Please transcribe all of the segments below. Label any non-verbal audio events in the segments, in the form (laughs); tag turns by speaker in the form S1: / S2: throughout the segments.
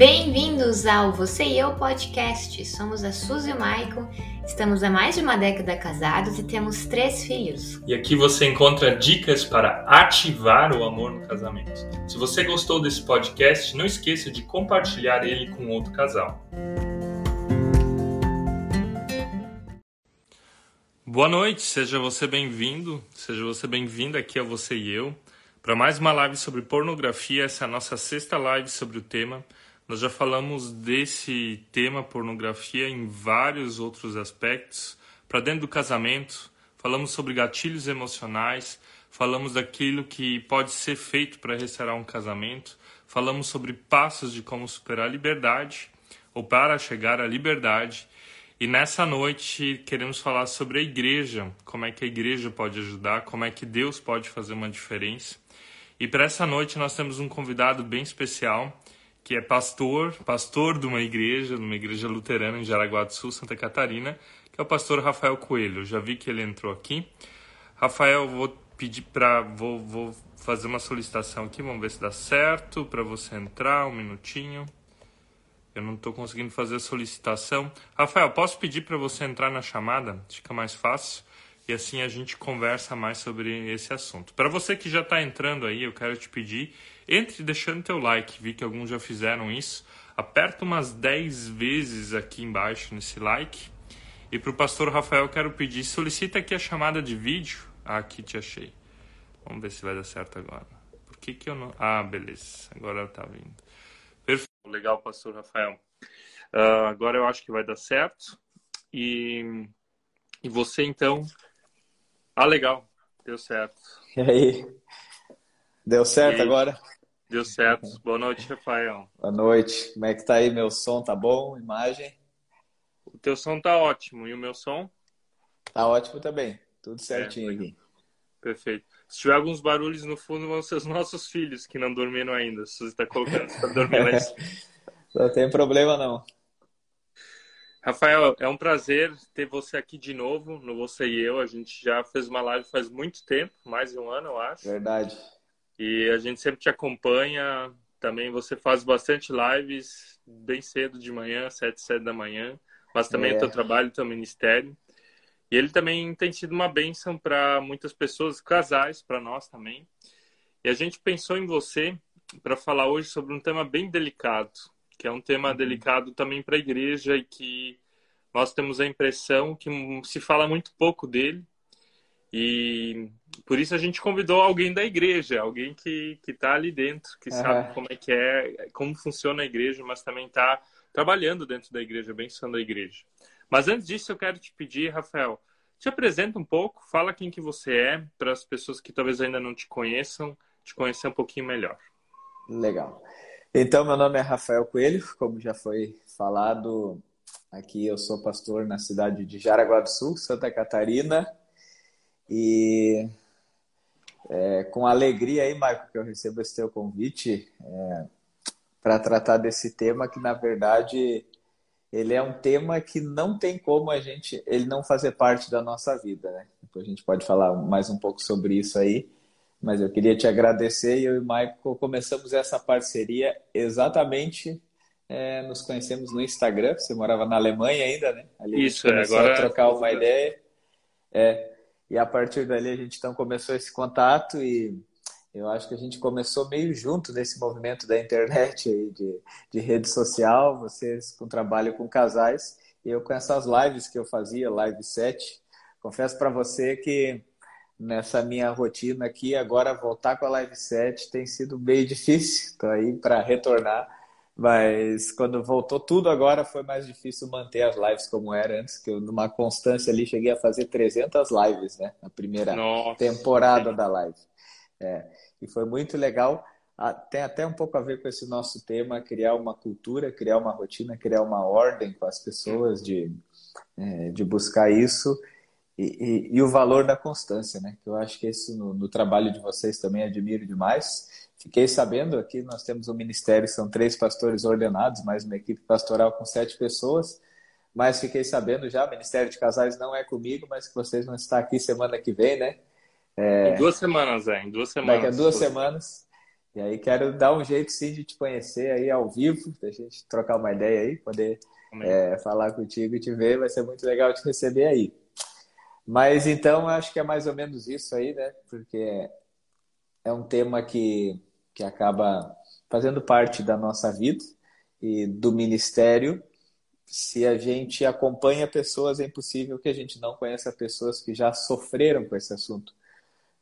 S1: Bem-vindos ao Você e Eu Podcast. Somos a Suzy e o Maicon, estamos há mais de uma década casados e temos três filhos.
S2: E aqui você encontra dicas para ativar o amor no casamento. Se você gostou desse podcast, não esqueça de compartilhar ele com outro casal. Boa noite, seja você bem-vindo, seja você bem-vinda aqui a Você e Eu, para mais uma live sobre pornografia. Essa é a nossa sexta live sobre o tema. Nós já falamos desse tema pornografia em vários outros aspectos, para dentro do casamento, falamos sobre gatilhos emocionais, falamos daquilo que pode ser feito para restaurar um casamento, falamos sobre passos de como superar a liberdade ou para chegar à liberdade. E nessa noite queremos falar sobre a igreja, como é que a igreja pode ajudar, como é que Deus pode fazer uma diferença. E para essa noite nós temos um convidado bem especial que é pastor, pastor de uma igreja, de uma igreja luterana em Jaraguá do Sul, Santa Catarina, que é o pastor Rafael Coelho. Eu já vi que ele entrou aqui. Rafael, vou pedir para vou, vou fazer uma solicitação aqui, vamos ver se dá certo para você entrar, um minutinho. Eu não estou conseguindo fazer a solicitação. Rafael, posso pedir para você entrar na chamada? Fica mais fácil e assim a gente conversa mais sobre esse assunto. Para você que já está entrando aí, eu quero te pedir entre deixando teu like, vi que alguns já fizeram isso. Aperta umas 10 vezes aqui embaixo nesse like. E para o pastor Rafael quero pedir, solicita aqui a chamada de vídeo. Ah, aqui te achei. Vamos ver se vai dar certo agora. Por que que eu não... Ah, beleza. Agora tá vindo. Perfeito. Legal, pastor Rafael. Uh, agora eu acho que vai dar certo. E, e você então... Ah, legal. Deu certo.
S3: E aí? Deu certo e... agora?
S2: Deu certo. Boa noite, Rafael.
S3: Boa noite. Como é que tá aí? Meu som tá bom? Imagem?
S2: O teu som tá ótimo. E o meu som?
S3: Tá ótimo também. Tudo certinho
S2: é,
S3: aqui.
S2: Perfeito. Se tiver alguns barulhos no fundo, vão ser os (laughs) nossos filhos que não dormiram ainda. Se você está colocando para dormir lá (laughs)
S3: Não tem problema, não.
S2: Rafael, é um prazer ter você aqui de novo no Você e Eu. A gente já fez uma live faz muito tempo, mais de um ano, eu acho.
S3: Verdade.
S2: E a gente sempre te acompanha. Também você faz bastante lives bem cedo de manhã, sete, sete da manhã. Mas também é. o teu trabalho, o teu ministério. E ele também tem sido uma bênção para muitas pessoas, casais, para nós também. E a gente pensou em você para falar hoje sobre um tema bem delicado, que é um tema uhum. delicado também para a igreja e que nós temos a impressão que se fala muito pouco dele. E por isso a gente convidou alguém da igreja, alguém que que está ali dentro, que uhum. sabe como é que é, como funciona a igreja, mas também está trabalhando dentro da igreja, abençoando a igreja. Mas antes disso, eu quero te pedir, Rafael, te apresenta um pouco, fala quem que você é, para as pessoas que talvez ainda não te conheçam, te conhecer um pouquinho melhor.
S3: Legal. Então, meu nome é Rafael Coelho, como já foi falado, aqui eu sou pastor na cidade de Jaraguá do Sul, Santa Catarina, e é, com alegria aí, Michael, que eu recebo esse teu convite é, para tratar desse tema que, na verdade, ele é um tema que não tem como a gente, ele não fazer parte da nossa vida, né? Depois a gente pode falar mais um pouco sobre isso aí, mas eu queria te agradecer e eu e o Michael começamos essa parceria exatamente é, nos conhecemos no Instagram, você morava na Alemanha ainda, né?
S2: Ali isso, é, agora...
S3: a trocar uma ideia. É, e a partir dali a gente então começou esse contato e eu acho que a gente começou meio junto nesse movimento da internet aí, de, de rede social, vocês com trabalho com casais, e eu com essas lives que eu fazia, live 7. Confesso para você que nessa minha rotina aqui, agora voltar com a live 7 tem sido meio difícil. Estou aí para retornar mas quando voltou tudo agora foi mais difícil manter as lives como era antes, que eu numa constância ali cheguei a fazer 300 lives, né? Na primeira Nossa. temporada da live. É, e foi muito legal. Tem até um pouco a ver com esse nosso tema, criar uma cultura, criar uma rotina, criar uma ordem com as pessoas de, é, de buscar isso. E, e, e, o valor da constância, né? Que eu acho que isso no, no trabalho de vocês também admiro demais. Fiquei sabendo aqui, nós temos um ministério, são três pastores ordenados, mais uma equipe pastoral com sete pessoas. Mas fiquei sabendo já, o Ministério de Casais não é comigo, mas que vocês vão estar aqui semana que vem, né?
S2: É... Em duas semanas, é, em duas semanas.
S3: Daqui a duas semanas. E aí quero dar um jeito sim de te conhecer aí ao vivo, da gente trocar uma ideia aí, poder é, falar contigo e te ver, vai ser muito legal te receber aí. Mas então acho que é mais ou menos isso aí, né? Porque é um tema que, que acaba fazendo parte da nossa vida e do ministério. Se a gente acompanha pessoas, é impossível que a gente não conheça pessoas que já sofreram com esse assunto.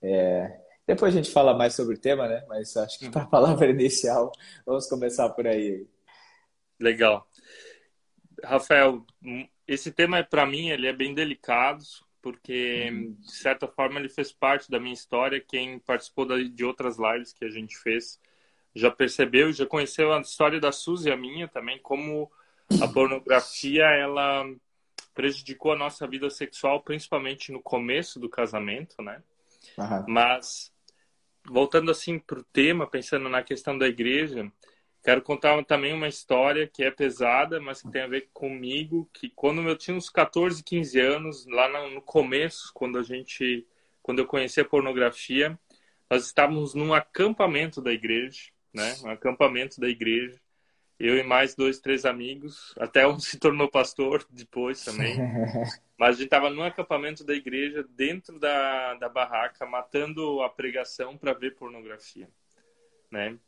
S3: É, depois a gente fala mais sobre o tema, né? Mas acho que para a uhum. palavra (laughs) inicial, vamos começar por aí.
S2: Legal. Rafael, esse tema para mim ele é bem delicado, porque uhum. de certa forma ele fez parte da minha história. Quem participou de outras lives que a gente fez já percebeu, já conheceu a história da Suzy a minha também, como a pornografia ela prejudicou a nossa vida sexual, principalmente no começo do casamento, né? Uhum. Mas voltando assim para o tema, pensando na questão da igreja, quero contar também uma história que é pesada, mas que tem a ver comigo, que quando eu tinha uns 14, 15 anos, lá no começo, quando a gente, quando eu conheci a pornografia, nós estávamos num acampamento da igreja, né? Um acampamento da igreja. Eu e mais dois, três amigos, até um (laughs) se tornou pastor depois também. Mas a gente estava num acampamento da igreja, dentro da, da barraca, matando a pregação para ver pornografia, né?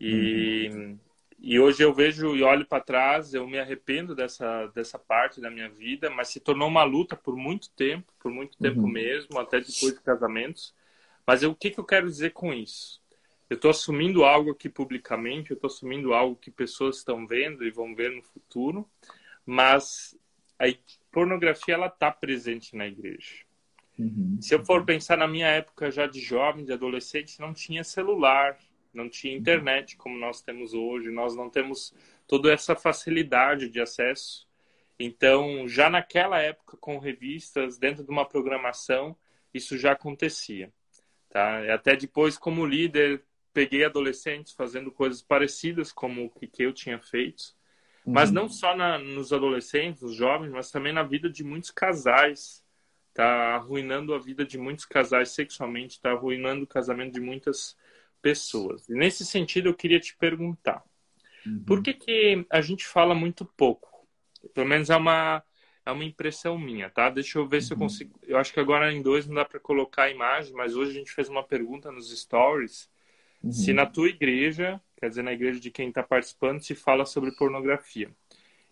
S2: E, uhum. e hoje eu vejo e olho para trás, eu me arrependo dessa, dessa parte da minha vida, mas se tornou uma luta por muito tempo, por muito tempo uhum. mesmo, até depois de casamentos. Mas eu, o que, que eu quero dizer com isso? Eu estou assumindo algo aqui publicamente, eu estou assumindo algo que pessoas estão vendo e vão ver no futuro, mas a pornografia ela está presente na igreja. Uhum. Se eu for pensar na minha época já de jovem, de adolescente, não tinha celular, não tinha internet como nós temos hoje, nós não temos toda essa facilidade de acesso. Então, já naquela época, com revistas, dentro de uma programação, isso já acontecia. Tá? Até depois, como líder, peguei adolescentes fazendo coisas parecidas como o que eu tinha feito. Mas uhum. não só na, nos adolescentes, nos jovens, mas também na vida de muitos casais. Tá arruinando a vida de muitos casais sexualmente, está arruinando o casamento de muitas pessoas. E nesse sentido, eu queria te perguntar: uhum. por que, que a gente fala muito pouco? Pelo menos é uma, é uma impressão minha, tá? Deixa eu ver uhum. se eu uhum. consigo. Eu acho que agora em dois não dá para colocar a imagem, mas hoje a gente fez uma pergunta nos stories. Uhum. Se na tua igreja quer dizer, na igreja de quem está participando, se fala sobre pornografia.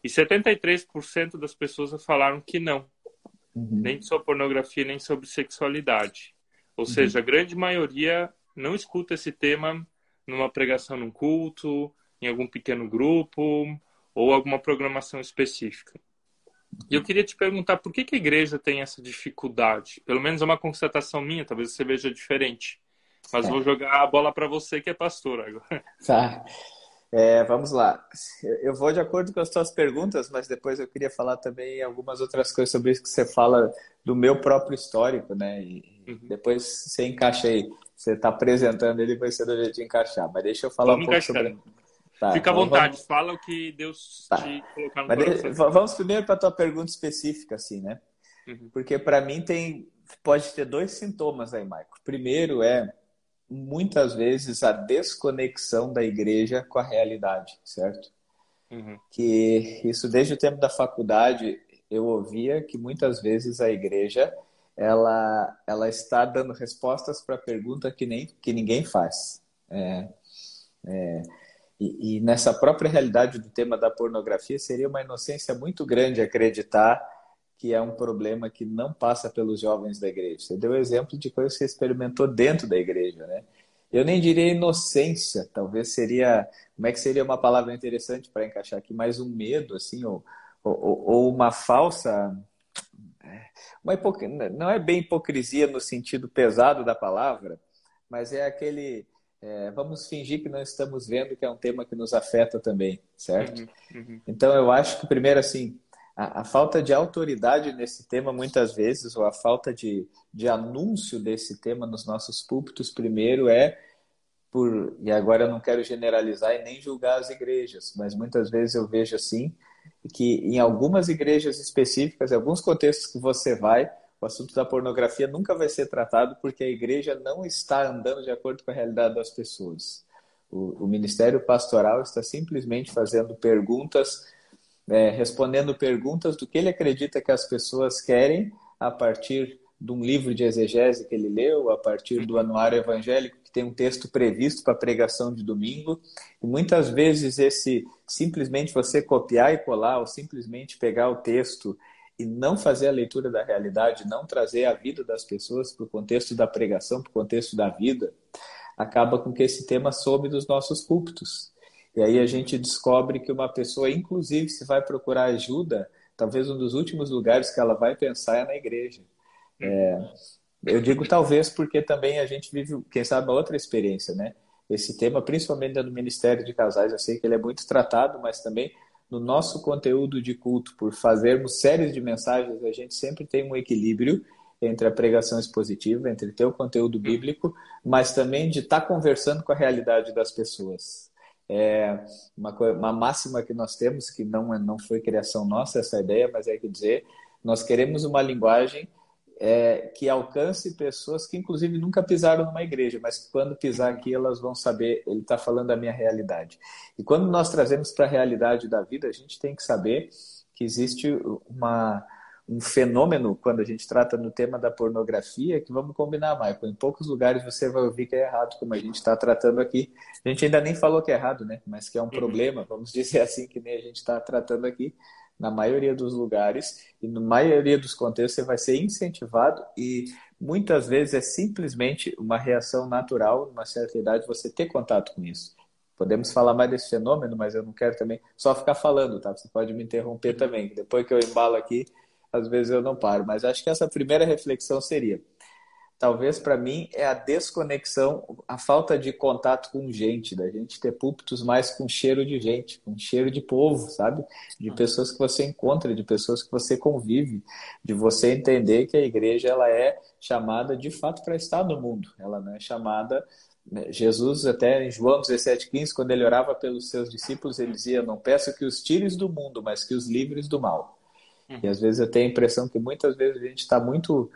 S2: E 73% das pessoas falaram que não, uhum. nem sobre pornografia, nem sobre sexualidade. Ou uhum. seja, a grande maioria não escuta esse tema numa pregação num culto, em algum pequeno grupo ou alguma programação específica. E eu queria te perguntar por que, que a igreja tem essa dificuldade? Pelo menos é uma constatação minha, talvez você veja diferente. Mas é. vou jogar a bola para você que é pastor agora. (laughs)
S3: Tá. É, vamos lá. Eu vou de acordo com as suas perguntas, mas depois eu queria falar também algumas outras coisas sobre isso que você fala do meu próprio histórico, né? E uhum. depois você encaixa aí. Você está apresentando ele, vai ser do jeito de encaixar. Mas deixa eu falar vamos um pouco sobre.
S2: Tá, Fica à então vontade, vamos... fala o que Deus tá. te colocar no
S3: Mas Vamos primeiro para a tua pergunta específica, assim, né? Uhum. Porque para mim tem pode ter dois sintomas aí, Maico. Primeiro é muitas vezes a desconexão da igreja com a realidade, certo? Uhum. Que isso desde o tempo da faculdade eu ouvia que muitas vezes a igreja ela ela está dando respostas para pergunta que nem que ninguém faz. É, é, e, e nessa própria realidade do tema da pornografia seria uma inocência muito grande acreditar que é um problema que não passa pelos jovens da igreja. Você deu exemplo de coisas que você experimentou dentro da igreja, né? Eu nem diria inocência, talvez seria, como é que seria uma palavra interessante para encaixar aqui, mais um medo, assim, ou, ou, ou uma falsa, uma hipoc... não é bem hipocrisia no sentido pesado da palavra, mas é aquele, é, vamos fingir que não estamos vendo que é um tema que nos afeta também, certo? Uhum, uhum. Então eu acho que primeiro assim a, a, falta de autoridade nesse tema, muitas vezes, ou a falta de, de anúncio desse tema nos nossos púlpitos, primeiro é por. E agora eu não quero generalizar e nem julgar as igrejas, mas muitas vezes eu vejo assim, que em algumas igrejas específicas, em alguns contextos que você vai, o assunto da pornografia nunca vai ser tratado porque a igreja não está andando de acordo com a realidade das pessoas. O, o Ministério Pastoral está simplesmente fazendo perguntas, é, respondendo perguntas do que ele acredita que as pessoas querem a partir de um livro de exegese que ele leu, a partir do anuário evangélico que tem um texto previsto para pregação de domingo. E muitas vezes esse simplesmente você copiar e colar ou simplesmente pegar o texto e não fazer a leitura da realidade, não trazer a vida das pessoas para o contexto da pregação, para o contexto da vida, acaba com que esse tema some dos nossos púlpitos. E aí a gente descobre que uma pessoa, inclusive, se vai procurar ajuda, talvez um dos últimos lugares que ela vai pensar é na igreja. É, eu digo talvez porque também a gente vive, quem sabe, uma outra experiência, né? Esse tema, principalmente no Ministério de Casais, eu sei que ele é muito tratado, mas também no nosso conteúdo de culto, por fazermos séries de mensagens, a gente sempre tem um equilíbrio entre a pregação expositiva, entre ter o conteúdo bíblico, mas também de estar tá conversando com a realidade das pessoas. É uma, uma máxima que nós temos, que não, é, não foi criação nossa essa ideia, mas é que dizer, nós queremos uma linguagem é, que alcance pessoas que, inclusive, nunca pisaram numa igreja, mas que quando pisar aqui elas vão saber, ele está falando da minha realidade. E quando nós trazemos para a realidade da vida, a gente tem que saber que existe uma, um fenômeno, quando a gente trata no tema da pornografia, que vamos combinar, Michael. Em poucos lugares você vai ouvir que é errado, como a gente está tratando aqui. A gente ainda nem falou que é errado, né? Mas que é um uhum. problema, vamos (laughs) dizer assim, que nem a gente está tratando aqui na maioria dos lugares e na maioria dos contextos você vai ser incentivado e muitas vezes é simplesmente uma reação natural, numa certa idade, você ter contato com isso. Podemos falar mais desse fenômeno, mas eu não quero também só ficar falando, tá? Você pode me interromper também. Depois que eu embalo aqui, às vezes eu não paro. Mas acho que essa primeira reflexão seria: talvez para mim é a desconexão, a falta de contato com gente, da gente ter púlpitos mais com cheiro de gente, com cheiro de povo, sabe? De pessoas que você encontra, de pessoas que você convive, de você entender que a igreja ela é chamada de fato para estar no mundo, ela não é chamada né? Jesus, até em João 17,15, quando ele orava pelos seus discípulos, ele dizia: Não peço que os tires do mundo, mas que os livres do mal. E às vezes eu tenho a impressão que muitas vezes a gente está muito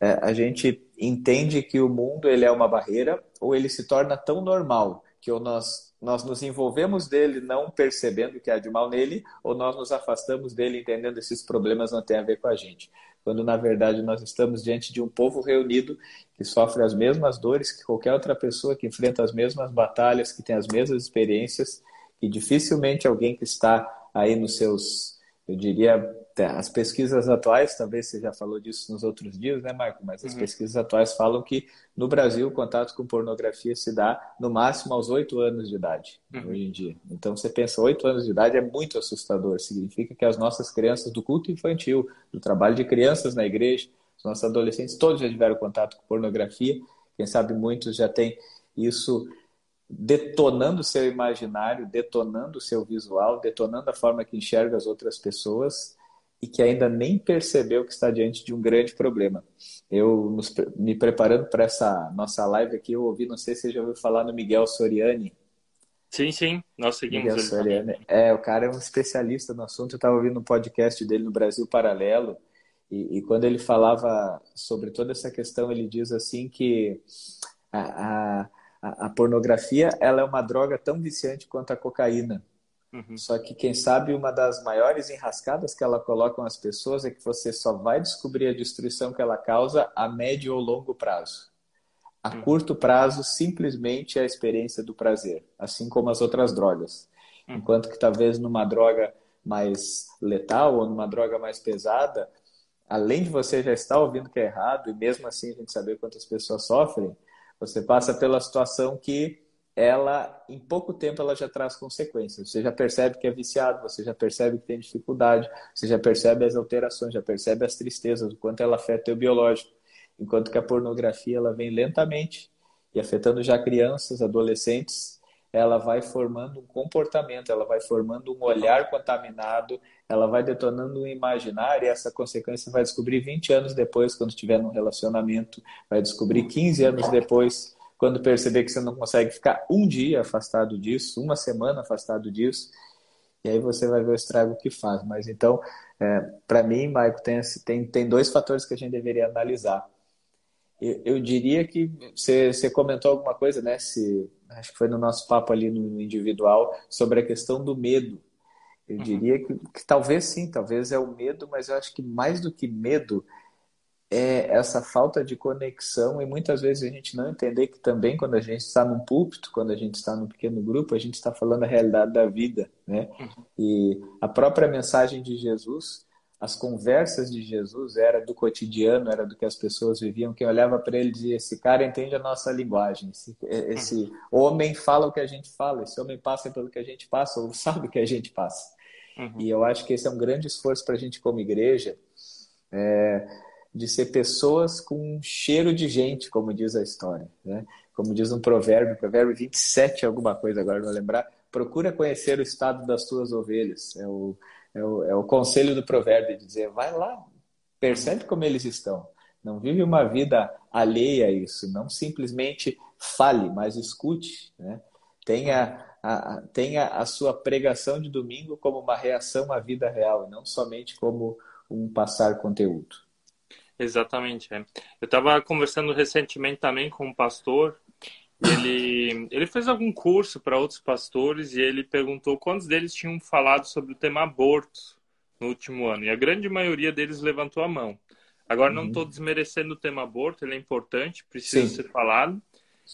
S3: é, a gente entende que o mundo ele é uma barreira ou ele se torna tão normal que ou nós, nós nos envolvemos dele não percebendo que há de mal nele ou nós nos afastamos dele entendendo esses problemas não têm a ver com a gente. Quando na verdade nós estamos diante de um povo reunido que sofre as mesmas dores que qualquer outra pessoa, que enfrenta as mesmas batalhas, que tem as mesmas experiências, e dificilmente alguém que está aí nos seus, eu diria, as pesquisas atuais, talvez você já falou disso nos outros dias, né, Marco? Mas as uhum. pesquisas atuais falam que no Brasil o contato com pornografia se dá no máximo aos oito anos de idade, uhum. hoje em dia. Então você pensa, oito anos de idade é muito assustador. Significa que as nossas crianças do culto infantil, do trabalho de crianças na igreja, os nossos adolescentes, todos já tiveram contato com pornografia. Quem sabe muitos já têm isso detonando o seu imaginário, detonando o seu visual, detonando a forma que enxerga as outras pessoas e que ainda nem percebeu que está diante de um grande problema. Eu, nos, me preparando para essa nossa live aqui, eu ouvi, não sei se você já ouviu falar no Miguel Soriani.
S2: Sim, sim, nós seguimos
S3: Miguel ele Soriani. Também. É, o cara é um especialista no assunto, eu estava ouvindo um podcast dele no Brasil Paralelo, e, e, quando ele falava sobre toda essa questão, ele diz assim que a, a, a pornografia ela é uma droga tão viciante quanto a cocaína. Uhum. Só que quem sabe uma das maiores enrascadas que ela coloca as pessoas é que você só vai descobrir a destruição que ela causa a médio ou longo prazo. A uhum. curto prazo, simplesmente é a experiência do prazer, assim como as outras drogas. Uhum. Enquanto que talvez numa droga mais letal ou numa droga mais pesada, além de você já estar ouvindo que é errado e mesmo assim a gente saber quantas pessoas sofrem, você passa pela situação que ela em pouco tempo ela já traz consequências. Você já percebe que é viciado, você já percebe que tem dificuldade, você já percebe as alterações, já percebe as tristezas, o quanto ela afeta o biológico. Enquanto que a pornografia ela vem lentamente e afetando já crianças, adolescentes, ela vai formando um comportamento, ela vai formando um olhar contaminado, ela vai detonando um imaginário e essa consequência vai descobrir 20 anos depois, quando estiver num relacionamento, vai descobrir 15 anos depois, quando perceber que você não consegue ficar um dia afastado disso, uma semana afastado disso, e aí você vai ver o estrago que faz. Mas então, é, para mim, Maico, tem, tem, tem dois fatores que a gente deveria analisar. Eu, eu diria que você, você comentou alguma coisa, né? Se, acho que foi no nosso papo ali no individual, sobre a questão do medo. Eu uhum. diria que, que talvez sim, talvez é o medo, mas eu acho que mais do que medo é essa falta de conexão e muitas vezes a gente não entender que também quando a gente está num púlpito, quando a gente está num pequeno grupo, a gente está falando a realidade da vida, né? Uhum. E a própria mensagem de Jesus, as conversas de Jesus era do cotidiano, era do que as pessoas viviam. Quem olhava para ele dizia: esse cara entende a nossa linguagem, esse, esse uhum. homem fala o que a gente fala, esse homem passa pelo que a gente passa ou sabe o que a gente passa. Uhum. E eu acho que esse é um grande esforço para a gente como igreja. É, de ser pessoas com um cheiro de gente, como diz a história. Né? Como diz um provérbio, provérbio 27, alguma coisa agora, não vou lembrar, procura conhecer o estado das tuas ovelhas. É o, é o, é o conselho do provérbio de dizer, vai lá, percebe como eles estão. Não vive uma vida alheia a isso, não simplesmente fale, mas escute. Né? Tenha, a, tenha a sua pregação de domingo como uma reação à vida real, não somente como um passar conteúdo.
S2: Exatamente. É. Eu estava conversando recentemente também com um pastor. Ele, ele fez algum curso para outros pastores e ele perguntou quantos deles tinham falado sobre o tema aborto no último ano. E a grande maioria deles levantou a mão. Agora, uhum. não estou desmerecendo o tema aborto, ele é importante, precisa Sim. ser falado.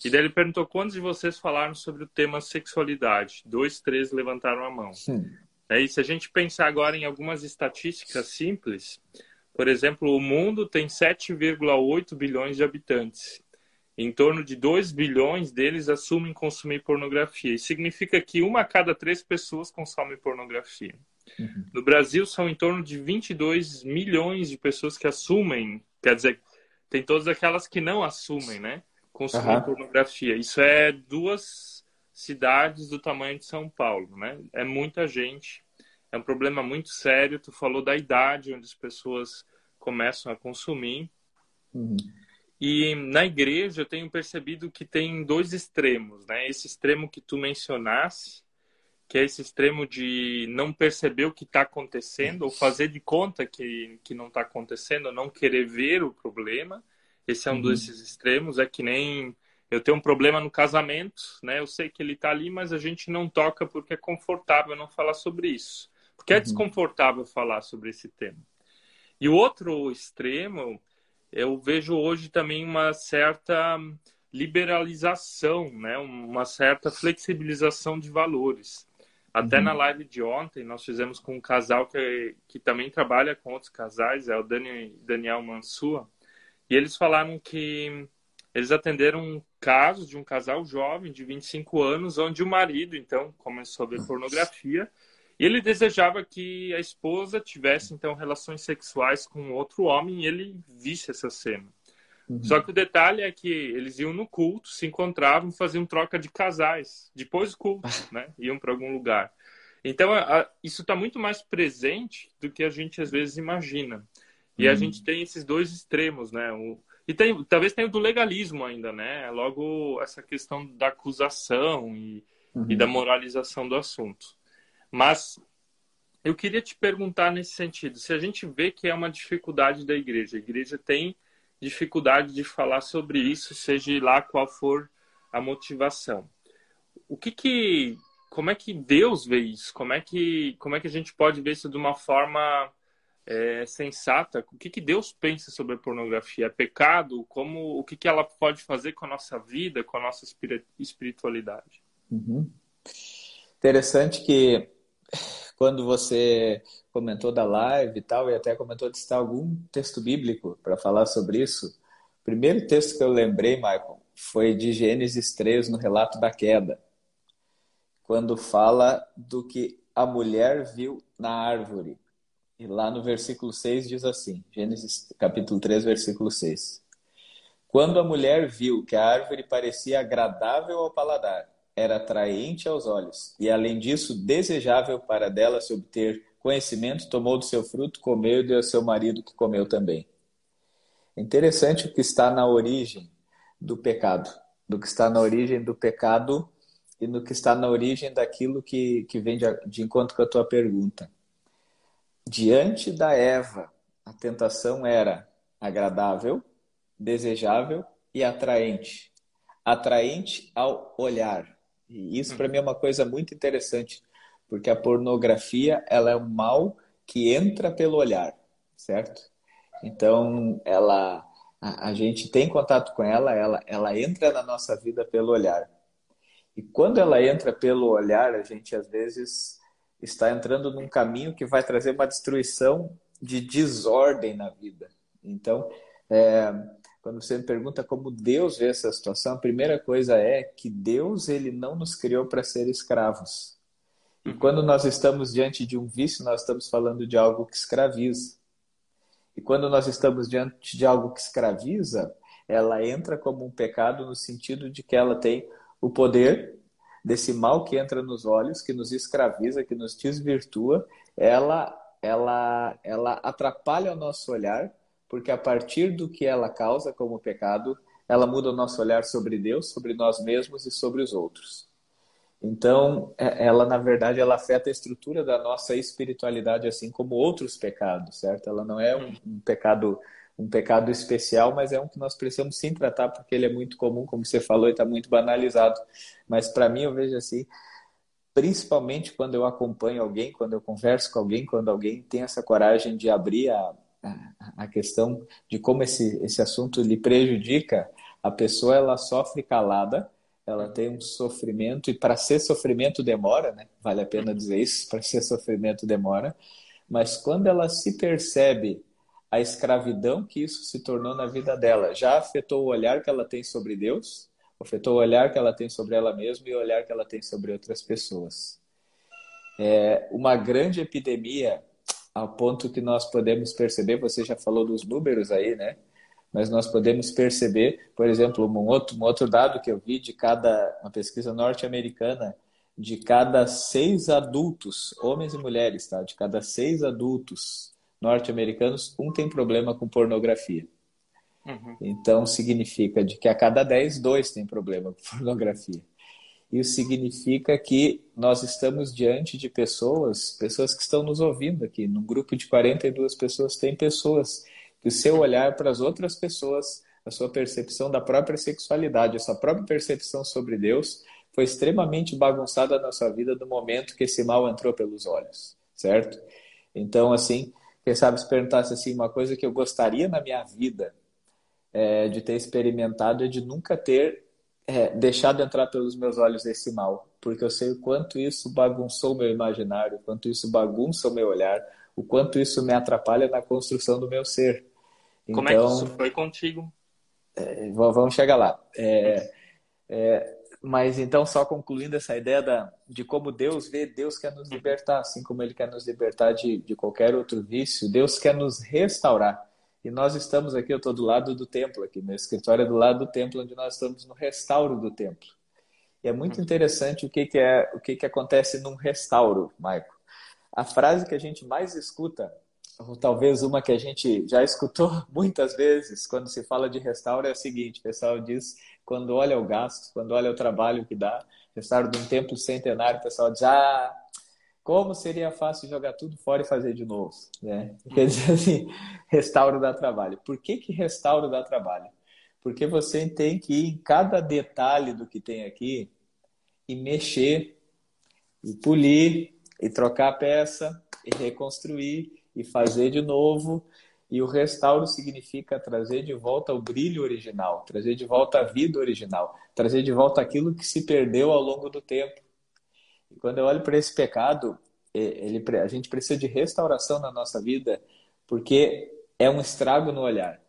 S2: E daí ele perguntou quantos de vocês falaram sobre o tema sexualidade. Dois, três levantaram a mão. Sim. É, e se a gente pensar agora em algumas estatísticas simples, por exemplo, o mundo tem 7,8 bilhões de habitantes. Em torno de 2 bilhões deles assumem consumir pornografia. Isso significa que uma a cada três pessoas consome pornografia. Uhum. No Brasil, são em torno de 22 milhões de pessoas que assumem, quer dizer, tem todas aquelas que não assumem, né? Consumir uhum. pornografia. Isso é duas cidades do tamanho de São Paulo, né? É muita gente é um problema muito sério. Tu falou da idade onde as pessoas começam a consumir. Uhum. E na igreja eu tenho percebido que tem dois extremos, né? Esse extremo que tu mencionaste, que é esse extremo de não perceber o que está acontecendo, ou fazer de conta que, que não está acontecendo, ou não querer ver o problema. Esse é um uhum. desses extremos. É que nem eu tenho um problema no casamento, né? Eu sei que ele está ali, mas a gente não toca porque é confortável não falar sobre isso. Porque é uhum. desconfortável falar sobre esse tema. E o outro extremo, eu vejo hoje também uma certa liberalização, né? uma certa flexibilização de valores. Até uhum. na live de ontem, nós fizemos com um casal que, que também trabalha com outros casais, é o Dani, Daniel Mansua, e eles falaram que eles atenderam um caso de um casal jovem de 25 anos, onde o marido, então, começou a ver pornografia e ele desejava que a esposa tivesse, então, relações sexuais com outro homem e ele visse essa cena. Uhum. Só que o detalhe é que eles iam no culto, se encontravam, faziam troca de casais. Depois do culto, (laughs) né? Iam para algum lugar. Então, a, isso está muito mais presente do que a gente às vezes imagina. E uhum. a gente tem esses dois extremos, né? O, e tem, talvez tenha o do legalismo ainda, né? Logo, essa questão da acusação e, uhum. e da moralização do assunto. Mas eu queria te perguntar nesse sentido, se a gente vê que é uma dificuldade da igreja, a igreja tem dificuldade de falar sobre isso, seja lá qual for a motivação. O que que como é que Deus vê isso? Como é que como é que a gente pode ver isso de uma forma é, sensata? O que que Deus pensa sobre a pornografia? É pecado? Como o que que ela pode fazer com a nossa vida, com a nossa espiritualidade?
S3: Uhum. Interessante que (laughs) quando você comentou da live e tal, e até comentou de citar algum texto bíblico para falar sobre isso, o primeiro texto que eu lembrei, Michael, foi de Gênesis 3, no relato da queda, quando fala do que a mulher viu na árvore. E lá no versículo 6 diz assim, Gênesis capítulo 3, versículo 6. Quando a mulher viu que a árvore parecia agradável ao paladar era atraente aos olhos e, além disso, desejável para dela se obter conhecimento, tomou do seu fruto, comeu e deu ao seu marido que comeu também. Interessante o que está na origem do pecado, do que está na origem do pecado e no que está na origem daquilo que, que vem de, de encontro com a tua pergunta. Diante da Eva, a tentação era agradável, desejável e atraente. Atraente ao olhar. E isso para mim é uma coisa muito interessante, porque a pornografia ela é um mal que entra pelo olhar, certo? Então, ela a, a gente tem contato com ela, ela ela entra na nossa vida pelo olhar. E quando ela entra pelo olhar, a gente às vezes está entrando num caminho que vai trazer uma destruição de desordem na vida. Então, é, quando você me pergunta como Deus vê essa situação, a primeira coisa é que Deus ele não nos criou para ser escravos. E quando nós estamos diante de um vício, nós estamos falando de algo que escraviza. E quando nós estamos diante de algo que escraviza, ela entra como um pecado no sentido de que ela tem o poder desse mal que entra nos olhos, que nos escraviza, que nos desvirtua, ela ela ela atrapalha o nosso olhar porque a partir do que ela causa como pecado, ela muda o nosso olhar sobre Deus, sobre nós mesmos e sobre os outros. Então, é, ela na verdade ela afeta a estrutura da nossa espiritualidade assim como outros pecados, certo? Ela não é um, um pecado um pecado especial, mas é um que nós precisamos sim tratar porque ele é muito comum, como você falou, e está muito banalizado. Mas para mim eu vejo assim, principalmente quando eu acompanho alguém, quando eu converso com alguém, quando alguém tem essa coragem de abrir a, a questão de como esse, esse assunto lhe prejudica, a pessoa ela sofre calada, ela tem um sofrimento, e para ser sofrimento demora, né? vale a pena dizer isso, para ser sofrimento demora, mas quando ela se percebe a escravidão que isso se tornou na vida dela, já afetou o olhar que ela tem sobre Deus, afetou o olhar que ela tem sobre ela mesma e o olhar que ela tem sobre outras pessoas. É uma grande epidemia ao ponto que nós podemos perceber, você já falou dos números aí, né? Mas nós podemos perceber, por exemplo, um outro, um outro dado que eu vi de cada, uma pesquisa norte-americana, de cada seis adultos, homens e mulheres, tá? De cada seis adultos norte-americanos, um tem problema com pornografia. Uhum. Então, significa de que a cada dez, dois têm problema com (laughs) pornografia. Isso significa que nós estamos diante de pessoas, pessoas que estão nos ouvindo aqui. Num grupo de 42 pessoas, tem pessoas que o seu olhar para as outras pessoas, a sua percepção da própria sexualidade, a sua própria percepção sobre Deus, foi extremamente bagunçada na sua vida no momento que esse mal entrou pelos olhos, certo? Então, assim, quem sabe se perguntasse assim, uma coisa que eu gostaria na minha vida é, de ter experimentado é de nunca ter é, deixado entrar pelos meus olhos esse mal, porque eu sei o quanto isso bagunçou o meu imaginário, o quanto isso bagunça o meu olhar, o quanto isso me atrapalha na construção do meu ser.
S2: Como então, é que então, isso foi contigo?
S3: É, vamos chegar lá. É, é, mas então, só concluindo essa ideia da, de como Deus vê, Deus quer nos libertar, assim como Ele quer nos libertar de, de qualquer outro vício, Deus quer nos restaurar. E nós estamos aqui, eu estou do lado do templo aqui, meu escritório é do lado do templo, onde nós estamos no restauro do templo. E é muito interessante o que, que é o que, que acontece num restauro, Maico. A frase que a gente mais escuta, ou talvez uma que a gente já escutou (laughs) muitas vezes quando se fala de restauro, é a seguinte: o pessoal diz, quando olha o gasto, quando olha o trabalho que dá, restauro de um templo centenário, o pessoal diz, ah, como seria fácil jogar tudo fora e fazer de novo, né? Quer dizer (laughs) assim, restauro dá trabalho. Por que que restauro dá trabalho? Porque você tem que ir em cada detalhe do que tem aqui e mexer, e polir, e trocar a peça, e reconstruir, e fazer de novo. E o restauro significa trazer de volta o brilho original, trazer de volta a vida original, trazer de volta aquilo que se perdeu ao longo do tempo. Quando eu olho para esse pecado, ele, a gente precisa de restauração na nossa vida, porque é um estrago no olhar.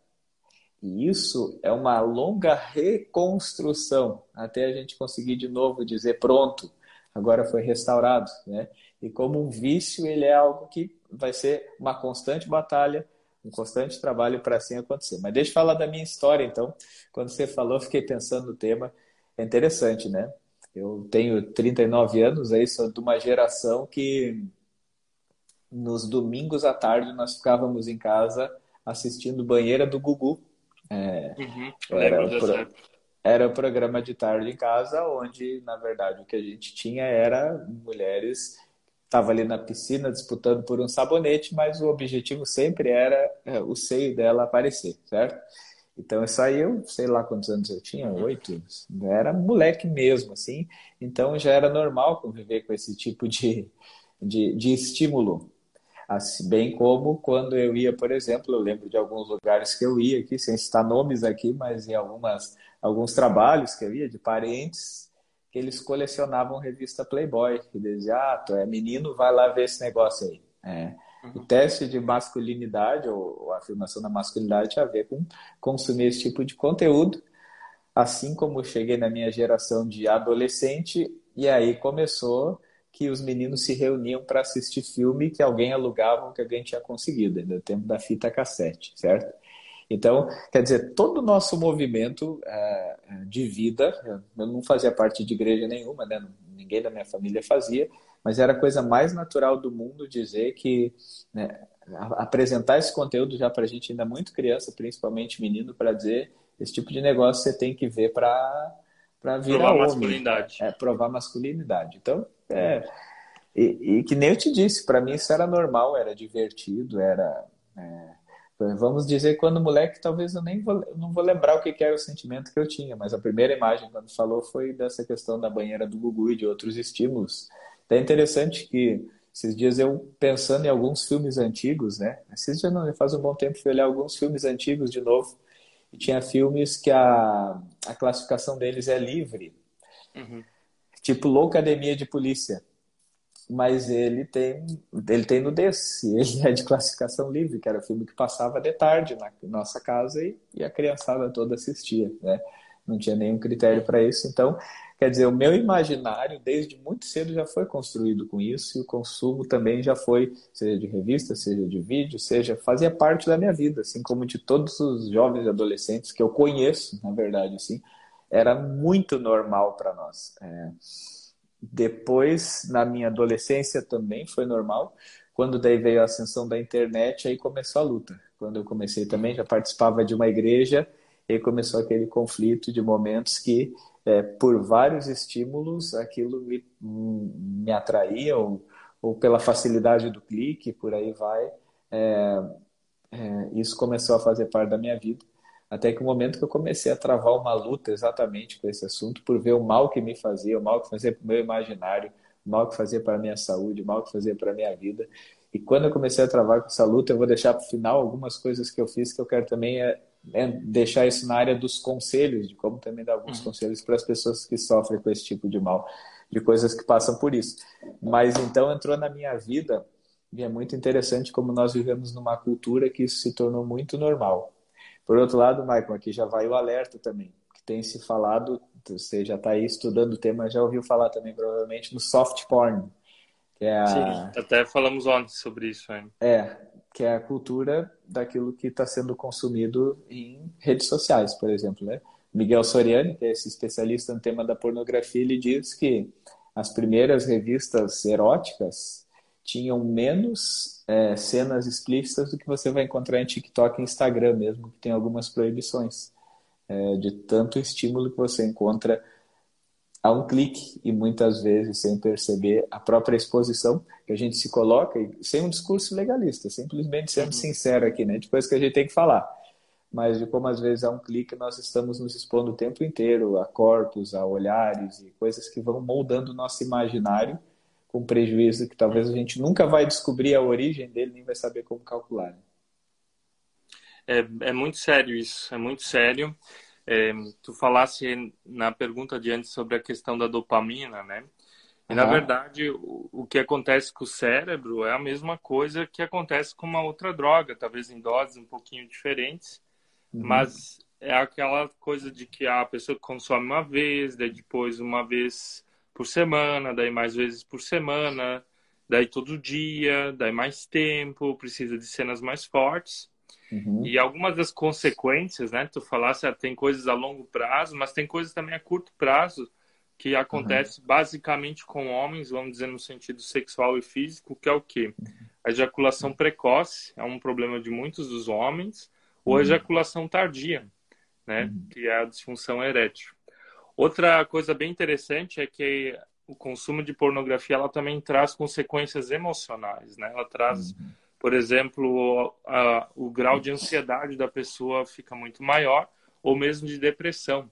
S3: E isso é uma longa reconstrução até a gente conseguir de novo dizer pronto, agora foi restaurado, né? E como um vício, ele é algo que vai ser uma constante batalha, um constante trabalho para assim acontecer. Mas deixa eu falar da minha história, então. Quando você falou, fiquei pensando no tema. É interessante, né? Eu tenho 39 anos, aí sou de uma geração que nos domingos à tarde nós ficávamos em casa assistindo Banheira do Gugu. É, uhum, era, o pro, era o programa de tarde em casa, onde, na verdade, o que a gente tinha era mulheres estava ali na piscina disputando por um sabonete, mas o objetivo sempre era é, o seio dela aparecer, certo? Então isso aí eu sei lá quantos anos eu tinha, oito, era moleque mesmo, assim. Então já era normal conviver com esse tipo de, de, de estímulo. Assim, bem como quando eu ia, por exemplo, eu lembro de alguns lugares que eu ia aqui, sem citar nomes aqui, mas em algumas, alguns trabalhos que eu ia de parentes, que eles colecionavam revista Playboy. E diziam, ah, tu é menino, vai lá ver esse negócio aí. É. O teste de masculinidade ou, ou afirmação da masculinidade tinha a ver com consumir esse tipo de conteúdo. Assim como cheguei na minha geração de adolescente, e aí começou que os meninos se reuniam para assistir filme que alguém alugava que alguém tinha conseguido, ainda no tempo da fita cassete, certo? Então, quer dizer, todo o nosso movimento é, de vida, eu não fazia parte de igreja nenhuma, né? ninguém da minha família fazia, mas era a coisa mais natural do mundo dizer que né, apresentar esse conteúdo já para a gente ainda muito criança, principalmente menino, para dizer esse tipo de negócio você tem que ver para para virar provar homem, masculinidade. É, provar masculinidade. Então, é, e, e, que nem eu te disse, para mim isso era normal, era divertido, era. É, vamos dizer, quando moleque, talvez eu nem vou, não vou lembrar o que, que era o sentimento que eu tinha, mas a primeira imagem, quando falou, foi dessa questão da banheira do Gugu e de outros estímulos. É interessante que esses dias eu pensando em alguns filmes antigos, né? Esses dias não, faz um bom tempo fui olhar alguns filmes antigos de novo e tinha filmes que a, a classificação deles é livre. Uhum tipo Loucademia de Polícia. Mas ele tem, ele tem nudez, ele é de classificação livre, que era o filme que passava de tarde na nossa casa e, e a criançada toda assistia, né? Não tinha nenhum critério para isso. Então, quer dizer, o meu imaginário, desde muito cedo, já foi construído com isso, e o consumo também já foi, seja de revista, seja de vídeo, seja, fazia parte da minha vida, assim como de todos os jovens adolescentes que eu conheço, na verdade, assim, era muito normal para nós. É, depois, na minha adolescência também foi normal. Quando daí veio a ascensão da internet, aí começou a luta. Quando eu comecei também, já participava de uma igreja, e começou aquele conflito de momentos que, é, por vários estímulos, aquilo me, me atraía, ou, ou pela facilidade do clique, por aí vai. É, é, isso começou a fazer parte da minha vida. Até que o momento que eu comecei a travar uma luta exatamente com esse assunto, por ver o mal que me fazia, o mal que fazia para o meu imaginário, o mal que fazia para a minha saúde, o mal que fazia para a minha vida. E quando eu comecei a travar com essa luta, eu vou deixar para o final algumas coisas que eu fiz que eu quero também é, é deixar isso na área dos conselhos, de como também dar alguns uhum. conselhos para as pessoas que sofrem com esse tipo de mal, de coisas que passam por isso. Mas então entrou na minha vida e é muito interessante como nós vivemos numa cultura que isso se tornou muito normal. Por outro lado, Michael, aqui já vai o alerta também, que tem se falado, você já está aí estudando o tema, já ouviu falar também provavelmente no soft porn.
S2: É a... Sim, até falamos ontem sobre isso. Hein?
S3: É, que é a cultura daquilo que está sendo consumido em redes sociais, por exemplo, né? Miguel Soriani, que é esse especialista no tema da pornografia, ele diz que as primeiras revistas eróticas tinham menos é, cenas explícitas do que você vai encontrar em TikTok e Instagram mesmo, que tem algumas proibições é, de tanto estímulo que você encontra a um clique e muitas vezes sem perceber a própria exposição que a gente se coloca sem um discurso legalista, simplesmente sendo uhum. sincero aqui, né? Depois que a gente tem que falar, mas de como às vezes a um clique nós estamos nos expondo o tempo inteiro a corpos, a olhares e coisas que vão moldando o nosso imaginário com prejuízo que talvez a gente nunca vai descobrir a origem dele, nem vai saber como calcular. Né?
S2: É, é muito sério isso, é muito sério. É, tu falasse na pergunta de antes sobre a questão da dopamina, né? E, na verdade, o, o, que acontece com o cérebro é a mesma coisa que acontece com uma outra droga, talvez em doses um pouquinho diferentes, uhum. mas é aquela coisa de que a pessoa consome uma vez, daí depois uma vez por semana, daí mais vezes por semana, daí todo dia, daí mais tempo, precisa de cenas mais fortes. Uhum. E algumas das consequências, né? Tu falasse, ah, tem coisas a longo prazo, mas tem coisas também a curto prazo que acontece uhum. basicamente com homens, vamos dizer no sentido sexual e físico, que é o quê? A ejaculação precoce é um problema de muitos dos homens, ou a uhum. ejaculação tardia, né? Uhum. Que é a disfunção erétil. Outra coisa bem interessante é que o consumo de pornografia ela também traz consequências emocionais, né? Ela traz uhum. Por exemplo, a, o grau de ansiedade da pessoa fica muito maior, ou mesmo de depressão.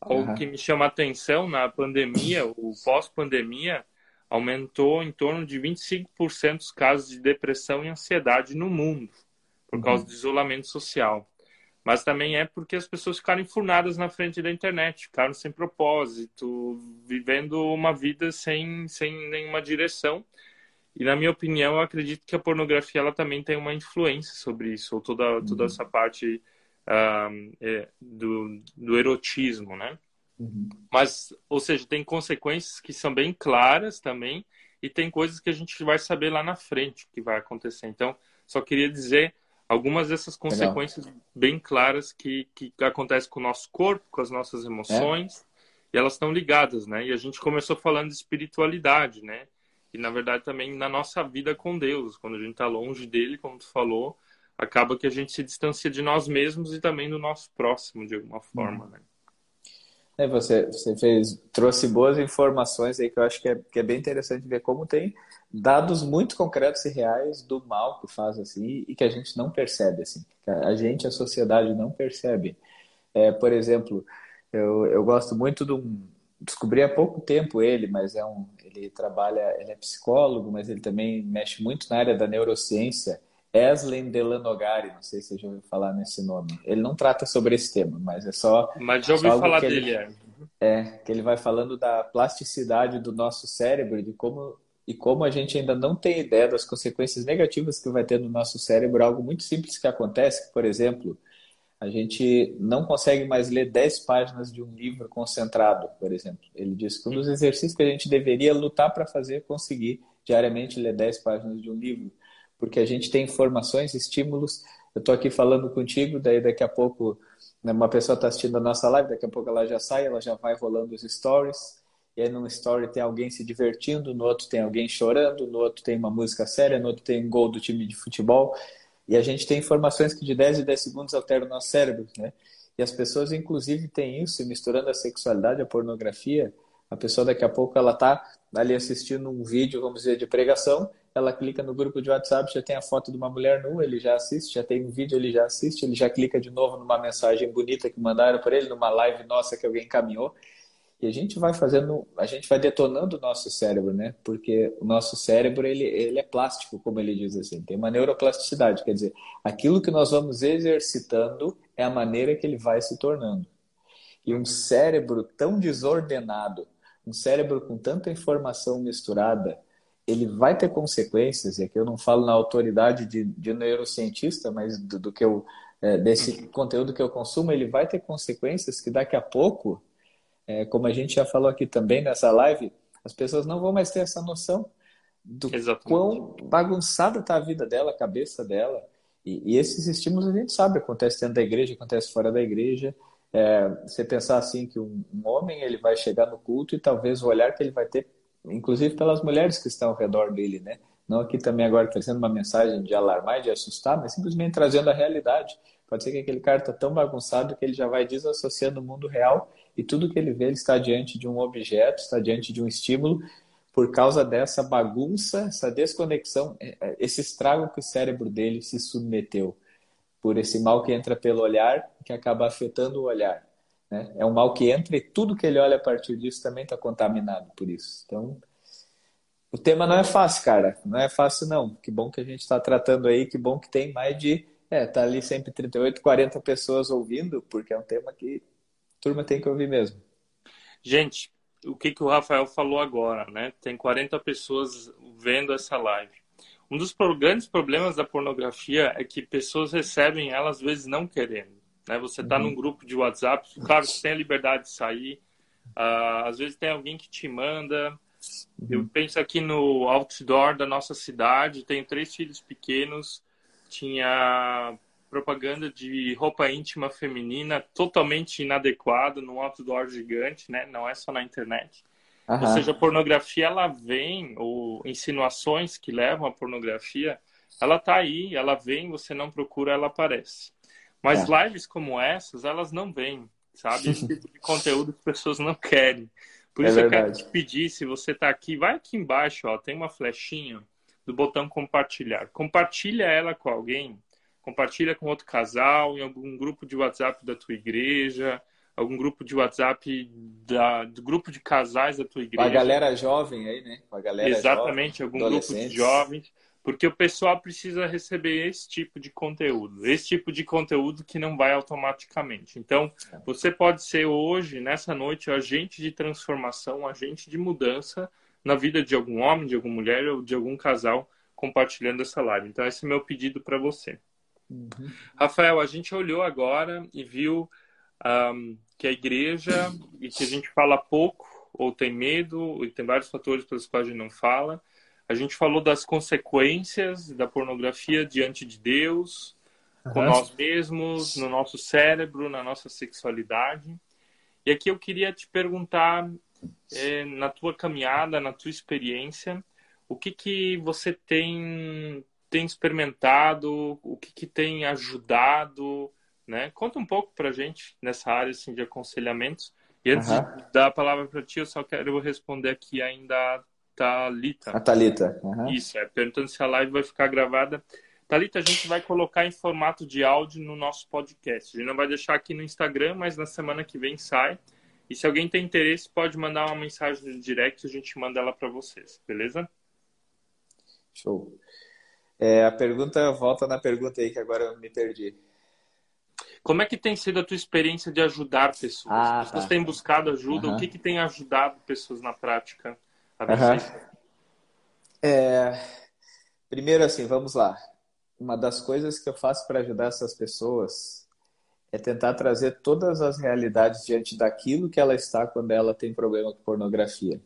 S2: Algo uhum. que me chama atenção na pandemia, o pós-pandemia, aumentou em torno de 25% os casos de depressão e ansiedade no mundo, por uhum. causa do isolamento social. Mas também é porque as pessoas ficaram enfurnadas na frente da internet, ficaram sem propósito, vivendo uma vida sem, sem nenhuma direção. E na minha opinião, eu acredito que a pornografia ela também tem uma influência sobre isso, ou toda, toda uhum. essa parte uh, é, do, do erotismo, né? Uhum. Mas, ou seja, tem consequências que são bem claras também, e tem coisas que a gente vai saber lá na frente que vai acontecer. Então, só queria dizer algumas dessas consequências Legal. bem claras que, que acontecem com o nosso corpo, com as nossas emoções, é? e elas estão ligadas, né? E a gente começou falando de espiritualidade, né? E na verdade também na nossa vida com Deus, quando a gente está longe dele, como tu falou, acaba que a gente se distancia de nós mesmos e também do nosso próximo de alguma forma, né?
S3: É, você, você fez, trouxe boas informações aí que eu acho que é, que é bem interessante ver como tem dados muito concretos e reais do mal que faz assim e que a gente não percebe assim, a gente, a sociedade não percebe. É, por exemplo, eu, eu gosto muito de um, descobri há pouco tempo ele, mas é um, ele trabalha, ele é psicólogo, mas ele também mexe muito na área da neurociência. Eslen Delanogari, não sei se você já ouviu falar nesse nome. Ele não trata sobre esse tema, mas é só.
S2: Mas já ouvi falar dele,
S3: ele, é. É, que ele vai falando da plasticidade do nosso cérebro, de como e como a gente ainda não tem ideia das consequências negativas que vai ter no nosso cérebro, algo muito simples que acontece, por exemplo, a gente não consegue mais ler 10 páginas de um livro concentrado, por exemplo. Ele diz que um dos exercícios que a gente deveria lutar para fazer é conseguir diariamente ler 10 páginas de um livro, porque a gente tem informações, estímulos. Eu estou aqui falando contigo, daí daqui a pouco né, uma pessoa está assistindo a nossa live, daqui a pouco ela já sai, ela já vai rolando os stories, e aí num story tem alguém se divertindo, no outro tem alguém chorando, no outro tem uma música séria, no outro tem um gol do time de futebol. E a gente tem informações que de 10 em 10 segundos alteram o nosso cérebro, né? E as pessoas, inclusive, têm isso, misturando a sexualidade, a pornografia. A pessoa, daqui a pouco, ela está ali assistindo um vídeo, vamos dizer, de pregação, ela clica no grupo de WhatsApp, já tem a foto de uma mulher nua, ele já assiste, já tem um vídeo, ele já assiste, ele já clica de novo numa mensagem bonita que mandaram para ele, numa live nossa que alguém encaminhou. E a gente vai fazendo, a gente vai detonando o nosso cérebro, né? Porque o nosso cérebro, ele, ele é plástico, como ele diz assim, tem uma neuroplasticidade, quer dizer, aquilo que nós vamos exercitando é a maneira que ele vai se tornando. E um cérebro tão desordenado, um cérebro com tanta informação misturada, ele vai ter consequências, e aqui eu não falo na autoridade de, de neurocientista, mas do, do que eu, é, desse conteúdo que eu consumo, ele vai ter consequências que daqui a pouco é, como a gente já falou aqui também nessa live, as pessoas não vão mais ter essa noção do Exatamente. quão bagunçada está a vida dela, a cabeça dela. E, e, esses estímulos a gente sabe, acontece dentro da igreja, acontece fora da igreja. É, você pensar assim que um, um, homem ele vai chegar no culto e talvez o olhar que ele vai ter, inclusive pelas mulheres que estão ao redor dele, né? Não aqui também agora trazendo uma mensagem de alarmar e de assustar, mas simplesmente trazendo a realidade. Pode ser que aquele cara está tão bagunçado que ele já vai desassociando o mundo real e tudo que ele vê ele está diante de um objeto, está diante de um estímulo por causa dessa bagunça, essa desconexão, é, é, esse estrago que o cérebro dele se submeteu por esse mal que entra pelo olhar, que acaba afetando o olhar. Né? É um mal que entra e tudo que ele olha a partir disso também está contaminado por isso. Então, o tema não é fácil, cara. Não é fácil, não. Que bom que a gente está tratando aí, que bom que tem mais de é, tá ali sempre 38, 40 pessoas ouvindo, porque é um tema que a turma tem que ouvir mesmo.
S2: Gente, o que, que o Rafael falou agora, né? Tem 40 pessoas vendo essa live. Um dos grandes problemas da pornografia é que pessoas recebem ela às vezes não querendo. Né? Você está uhum. num grupo de WhatsApp, claro, você tem a liberdade de sair. Uh, às vezes tem alguém que te manda. Uhum. Eu penso aqui no outdoor da nossa cidade, tenho três filhos pequenos tinha propaganda de roupa íntima feminina totalmente inadequada num outdoor gigante, né? Não é só na internet. Uhum. Ou seja, a pornografia ela vem, ou insinuações que levam à pornografia, ela tá aí, ela vem, você não procura, ela aparece. Mas é. lives como essas, elas não vêm, sabe? Esse tipo de (laughs) conteúdo que as pessoas não querem. Por é isso verdade. eu quero te pedir, se você tá aqui, vai aqui embaixo, ó, tem uma flechinha do botão compartilhar. Compartilha ela com alguém, compartilha com outro casal, em algum grupo de WhatsApp da tua igreja, algum grupo de WhatsApp da, do grupo de casais da tua igreja.
S3: Com a galera jovem aí, né? Com a galera
S2: Exatamente,
S3: jovem,
S2: algum grupo de jovens, porque o pessoal precisa receber esse tipo de conteúdo, esse tipo de conteúdo que não vai automaticamente. Então, você pode ser hoje, nessa noite, agente de transformação, agente de mudança na vida de algum homem, de alguma mulher ou de algum casal compartilhando essa live. Então, esse é o meu pedido para você. Uhum. Rafael, a gente olhou agora e viu um, que a igreja, e que a gente fala pouco, ou tem medo, e tem vários fatores pelos quais a gente não fala. A gente falou das consequências da pornografia diante de Deus, uhum. com nós mesmos, no nosso cérebro, na nossa sexualidade. E aqui eu queria te perguntar, é, na tua caminhada, na tua experiência, o que que você tem tem experimentado, o que que tem ajudado né? Conta um pouco para gente nessa área assim, de aconselhamentos. E antes uhum. de dar a palavra para ti, eu só quero responder aqui ainda Thalita.
S3: A Thalita. Uhum.
S2: Isso, é, perguntando se a live vai ficar gravada. Thalita, a gente vai colocar em formato de áudio no nosso podcast. A gente não vai deixar aqui no Instagram, mas na semana que vem sai. E se alguém tem interesse, pode mandar uma mensagem no direct, a gente manda ela para vocês, beleza?
S3: Show. É, a pergunta, volta na pergunta aí que agora eu me perdi.
S2: Como é que tem sido a tua experiência de ajudar pessoas? Ah, As pessoas tá. têm buscado ajuda. Uhum. O que, que tem ajudado pessoas na prática
S3: uhum. é... Primeiro, assim, vamos lá. Uma das coisas que eu faço para ajudar essas pessoas é tentar trazer todas as realidades diante daquilo que ela está quando ela tem problema com pornografia.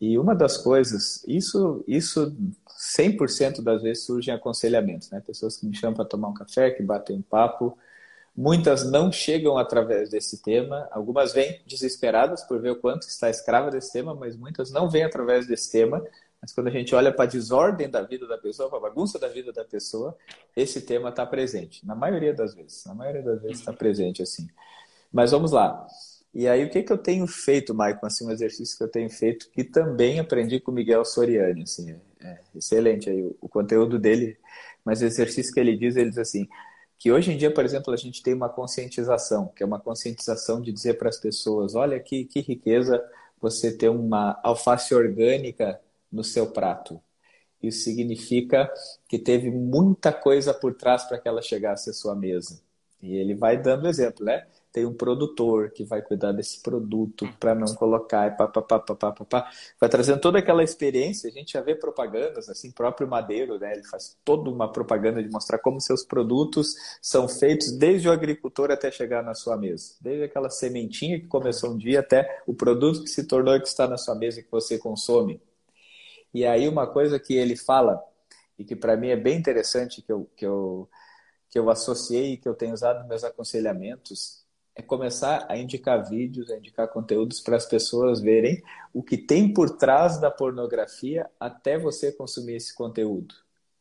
S3: E uma das coisas, isso, isso 100% das vezes surge em aconselhamentos, né? Pessoas que me chamam para tomar um café, que batem um papo, Muitas não chegam através desse tema, algumas vêm desesperadas por ver o quanto está escrava desse tema, mas muitas não vêm através desse tema. Mas quando a gente olha para a desordem da vida da pessoa, para a bagunça da vida da pessoa, esse tema está presente. Na maioria das vezes. Na maioria das vezes está presente assim. Mas vamos lá. E aí, o que, que eu tenho feito, Maicon? Assim, um exercício que eu tenho feito, que também aprendi com o Miguel Soriani. Assim, é, é excelente aí o, o conteúdo dele, mas o exercício que ele diz, ele diz assim: que hoje em dia, por exemplo, a gente tem uma conscientização, que é uma conscientização de dizer para as pessoas, olha que, que riqueza você ter uma alface orgânica no seu prato. Isso significa que teve muita coisa por trás para que ela chegasse à sua mesa. E ele vai dando exemplo, né? Tem um produtor que vai cuidar desse produto hum. para não colocar, e pá, pá, pá, pá, pá, pá, pá. vai trazendo toda aquela experiência. A gente já vê propagandas, assim, próprio Madeiro, né? Ele faz toda uma propaganda de mostrar como seus produtos são feitos desde o agricultor até chegar na sua mesa, desde aquela sementinha que começou um dia até o produto que se tornou e que está na sua mesa que você consome. E aí uma coisa que ele fala e que para mim é bem interessante que eu que eu que eu associei e que eu tenho usado nos meus aconselhamentos é começar a indicar vídeos, a indicar conteúdos para as pessoas verem o que tem por trás da pornografia até você consumir esse conteúdo.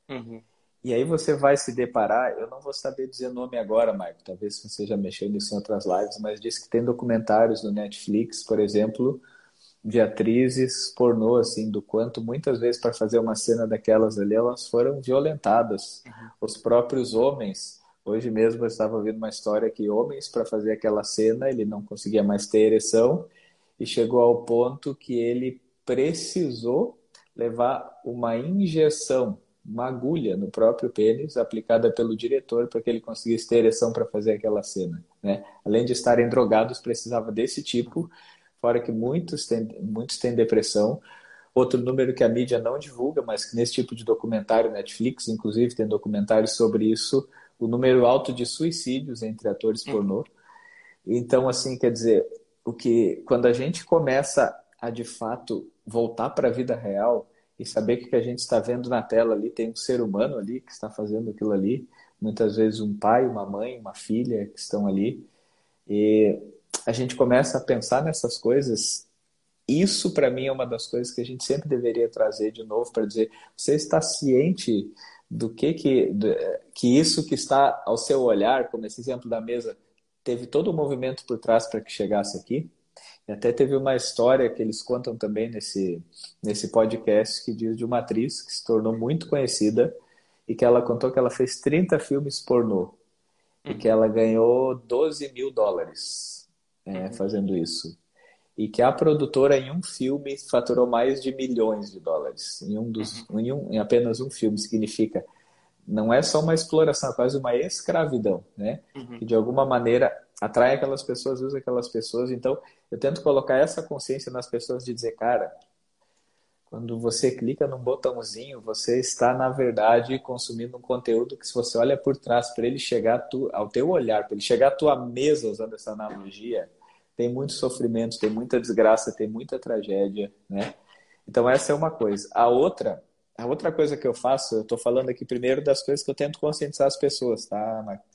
S3: Uhum. E aí você vai se deparar, eu não vou saber dizer nome agora, Marco, talvez você já mexeu nisso em outras lives, mas diz que tem documentários no Netflix, por exemplo, de atrizes pornô, assim, do quanto muitas vezes para fazer uma cena daquelas ali, elas foram violentadas. Uhum. Os próprios homens Hoje mesmo eu estava ouvindo uma história que homens, para fazer aquela cena, ele não conseguia mais ter ereção e chegou ao ponto que ele precisou levar uma injeção, uma agulha no próprio pênis, aplicada pelo diretor para que ele conseguisse ter ereção para fazer aquela cena. Né? Além de estarem drogados, precisava desse tipo, fora que muitos têm, muitos têm depressão. Outro número que a mídia não divulga, mas que nesse tipo de documentário, Netflix, inclusive, tem documentários sobre isso, o número alto de suicídios entre atores uhum. pornô. Então, assim, quer dizer, o que quando a gente começa a de fato voltar para a vida real e saber que o que a gente está vendo na tela ali tem um ser humano ali que está fazendo aquilo ali, muitas vezes um pai, uma mãe, uma filha que estão ali, e a gente começa a pensar nessas coisas. Isso para mim é uma das coisas que a gente sempre deveria trazer de novo para dizer: você está ciente do que que, que isso que está ao seu olhar, como esse exemplo da mesa, teve todo o movimento por trás para que chegasse aqui. E até teve uma história que eles contam também nesse, nesse podcast que diz de uma atriz que se tornou muito conhecida e que ela contou que ela fez 30 filmes pornô e que ela ganhou 12 mil dólares é, fazendo isso. E que a produtora em um filme faturou mais de milhões de dólares em um dos uhum. em, um, em apenas um filme significa não é só uma exploração, é quase uma escravidão, né? Uhum. Que de alguma maneira atrai aquelas pessoas, usa aquelas pessoas. Então, eu tento colocar essa consciência nas pessoas de dizer, cara, quando você clica num botãozinho, você está, na verdade, consumindo um conteúdo que, se você olha por trás, para ele chegar tu, ao teu olhar, para ele chegar à tua mesa, usando essa analogia, tem muito sofrimento, tem muita desgraça, tem muita tragédia, né? Então, essa é uma coisa. A outra, a outra coisa que eu faço, eu estou falando aqui primeiro das coisas que eu tento conscientizar as pessoas, tá, Marco?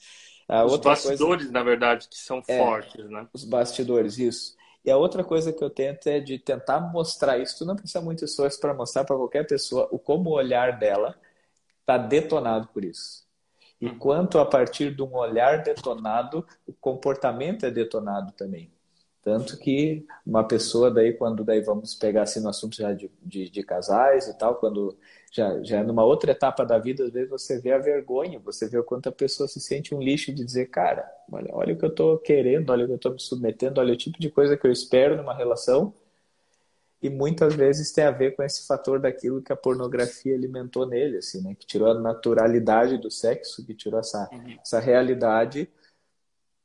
S2: A os bastidores, coisa... na verdade, que são é, fortes, né?
S3: Os bastidores, isso. E a outra coisa que eu tento é de tentar mostrar isso. Tu não precisa muito esforço para mostrar para qualquer pessoa o como o olhar dela está detonado por isso. E uhum. quanto a partir de um olhar detonado, o comportamento é detonado também. Tanto que uma pessoa daí, quando daí vamos pegar assim no assunto já de, de, de, casais e tal, quando já, já é numa outra etapa da vida, às vezes você vê a vergonha, você vê o quanto a pessoa se sente um lixo de dizer, cara, olha, olha o que eu estou querendo, olha o que eu estou me submetendo, olha o tipo de coisa que eu espero numa relação. E muitas vezes tem a ver com esse fator daquilo que a pornografia alimentou nele, assim, né? Que tirou a naturalidade do sexo, que tirou essa, uhum. essa realidade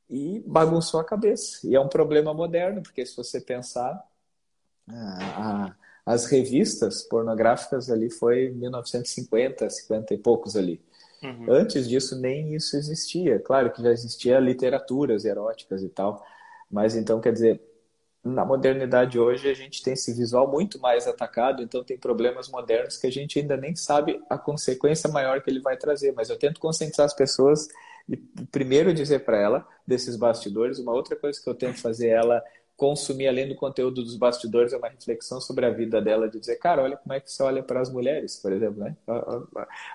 S3: e bagunçou a cabeça. E é um problema moderno, porque se você pensar, a, as revistas pornográficas ali foi 1950, 50 e poucos ali. Uhum. Antes disso, nem isso existia. Claro que já existia literaturas eróticas e tal, mas então, quer dizer, na modernidade hoje a gente tem esse visual muito mais atacado, então tem problemas modernos que a gente ainda nem sabe a consequência maior que ele vai trazer. Mas eu tento conscientizar as pessoas e primeiro dizer para ela desses bastidores. Uma outra coisa que eu tento fazer ela consumir além do conteúdo dos bastidores é uma reflexão sobre a vida dela de dizer, cara, olha como é que você olha para as mulheres, por exemplo, né?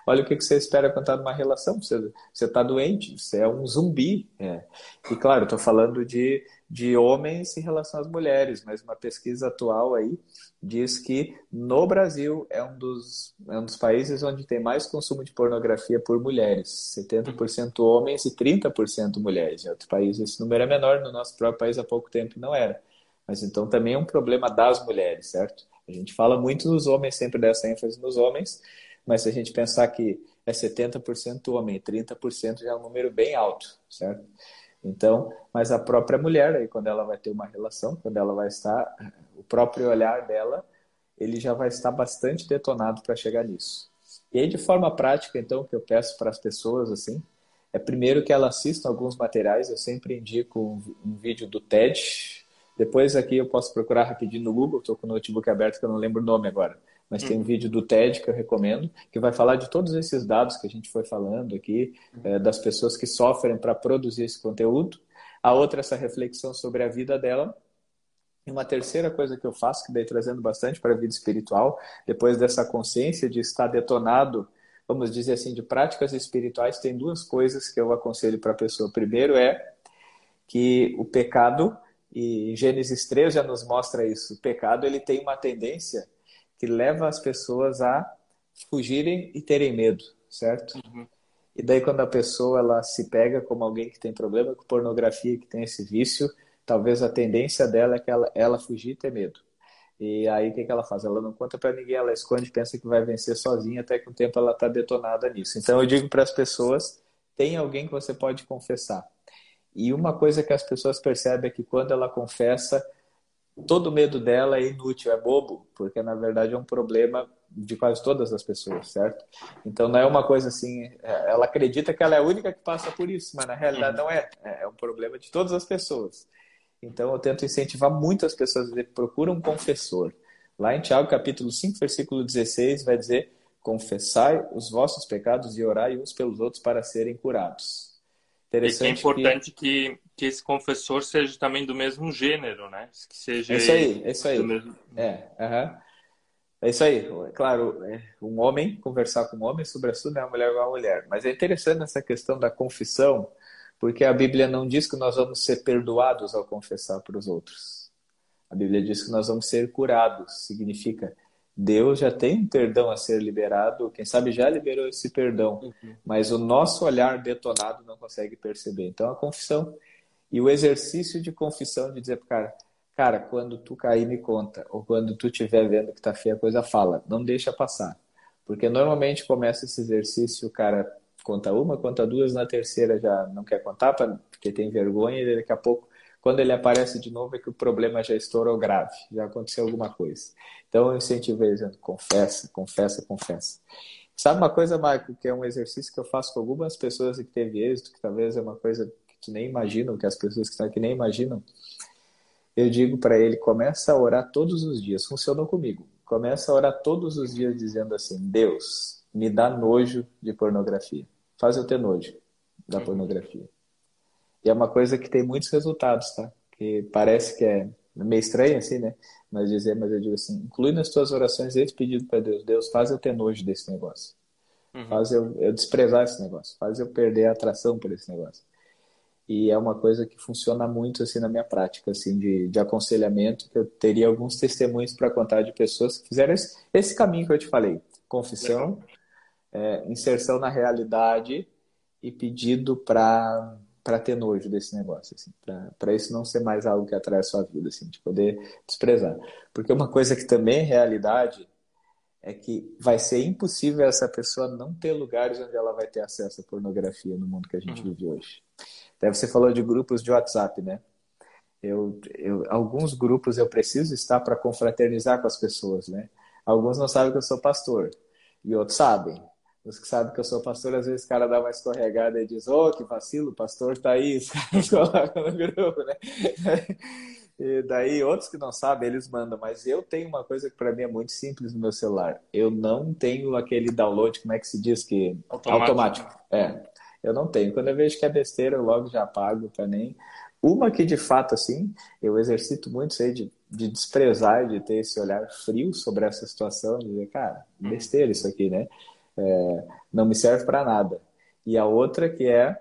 S3: Olha o que você espera quando está numa relação, você está doente, você é um zumbi. É. E claro, estou falando de de homens em relação às mulheres, mas uma pesquisa atual aí diz que no Brasil é um dos, é um dos países onde tem mais consumo de pornografia por mulheres, 70% homens e 30% mulheres. Em outros países esse número é menor, no nosso próprio país há pouco tempo não era. Mas então também é um problema das mulheres, certo? A gente fala muito dos homens, sempre dessa ênfase nos homens, mas se a gente pensar que é 70% homem e 30% já é um número bem alto, certo? Então, mas a própria mulher, aí, quando ela vai ter uma relação, quando ela vai estar, o próprio olhar dela, ele já vai estar bastante detonado para chegar nisso. E aí, de forma prática, então, o que eu peço para as pessoas, assim, é primeiro que ela assistam alguns materiais. Eu sempre indico um, um vídeo do TED. Depois aqui eu posso procurar rapidinho no Google. Estou com o notebook aberto que eu não lembro o nome agora mas tem um uhum. vídeo do TED que eu recomendo, que vai falar de todos esses dados que a gente foi falando aqui, é, das pessoas que sofrem para produzir esse conteúdo. A outra, essa reflexão sobre a vida dela. E uma terceira coisa que eu faço, que daí trazendo bastante para a vida espiritual, depois dessa consciência de estar detonado, vamos dizer assim, de práticas espirituais, tem duas coisas que eu aconselho para a pessoa. Primeiro é que o pecado, e Gênesis 3 já nos mostra isso, o pecado ele tem uma tendência que leva as pessoas a fugirem e terem medo, certo? Uhum. E daí quando a pessoa ela se pega como alguém que tem problema com pornografia, que tem esse vício, talvez a tendência dela é que ela, ela fugir e ter medo. E aí o que, que ela faz? Ela não conta para ninguém, ela esconde, pensa que vai vencer sozinha, até que o tempo ela está detonada nisso. Então eu digo para as pessoas, tem alguém que você pode confessar. E uma coisa que as pessoas percebem é que quando ela confessa, todo medo dela é inútil, é bobo, porque na verdade é um problema de quase todas as pessoas, certo? Então não é uma coisa assim, é, ela acredita que ela é a única que passa por isso, mas na realidade não é, é, é um problema de todas as pessoas. Então eu tento incentivar muitas pessoas a dizer, procura um confessor. Lá em Tiago capítulo 5, versículo 16, vai dizer, confessai os vossos pecados e orai uns pelos outros para serem curados.
S2: Interessante e é importante que... que que esse confessor seja também do mesmo gênero, né? Que seja
S3: é isso aí, é isso aí. Mesmo... É, uhum. é isso aí. Claro, é, um homem conversar com um homem sobre assunto é uma mulher com uma mulher. Mas é interessante essa questão da confissão, porque a Bíblia não diz que nós vamos ser perdoados ao confessar para os outros. A Bíblia diz que nós vamos ser curados. Significa Deus já tem um perdão a ser liberado, quem sabe já liberou esse perdão, uhum. mas o nosso olhar detonado não consegue perceber. Então a confissão e o exercício de confissão de dizer para cara, cara, quando tu cair me conta, ou quando tu estiver vendo que tá feia a coisa, fala, não deixa passar. Porque normalmente começa esse exercício, o cara conta uma, conta duas, na terceira já não quer contar porque tem vergonha e daqui a pouco quando ele aparece de novo é que o problema já estourou grave, já aconteceu alguma coisa. Então eu incentivo ele dizendo, confessa, confessa, confessa. Sabe uma coisa, Marco, que é um exercício que eu faço com algumas pessoas que teve êxito, que talvez é uma coisa que tu nem imaginam, que as pessoas que estão aqui nem imaginam. Eu digo para ele, começa a orar todos os dias. Funcionou comigo. Começa a orar todos os dias dizendo assim, Deus, me dá nojo de pornografia. Faz eu ter nojo da pornografia. E é uma coisa que tem muitos resultados, tá? Que parece que é meio estranho assim, né? Mas dizer, mas eu digo assim, inclui nas tuas orações esse pedido para Deus. Deus, faz eu ter nojo desse negócio. Uhum. Faz eu, eu desprezar esse negócio. Faz eu perder a atração por esse negócio. E é uma coisa que funciona muito assim na minha prática, assim, de, de aconselhamento, que eu teria alguns testemunhos para contar de pessoas que fizeram esse, esse caminho que eu te falei. Confissão, é, inserção na realidade e pedido para para ter nojo desse negócio, assim, para isso não ser mais algo que atrai a sua vida, assim, de poder desprezar. Porque uma coisa que também é realidade é que vai ser impossível essa pessoa não ter lugares onde ela vai ter acesso à pornografia no mundo que a gente uhum. vive hoje. Até você falou de grupos de WhatsApp, né? Eu, eu, alguns grupos eu preciso estar para confraternizar com as pessoas, né? Alguns não sabem que eu sou pastor e outros sabem. Os que sabem que eu sou pastor, às vezes o cara dá uma escorregada e diz, ô, oh, que vacilo, o pastor tá aí, (laughs) os caras colocam no grupo, né? E daí outros que não sabem, eles mandam, mas eu tenho uma coisa que para mim é muito simples no meu celular. Eu não tenho aquele download, como é que se diz que automático. automático. É. Eu não tenho. Quando eu vejo que é besteira, eu logo já apago para nem uma que de fato assim, eu exercito muito isso aí de, de desprezar, de ter esse olhar frio sobre essa situação, de dizer, cara, uhum. besteira isso aqui, né? É, não me serve para nada. E a outra que é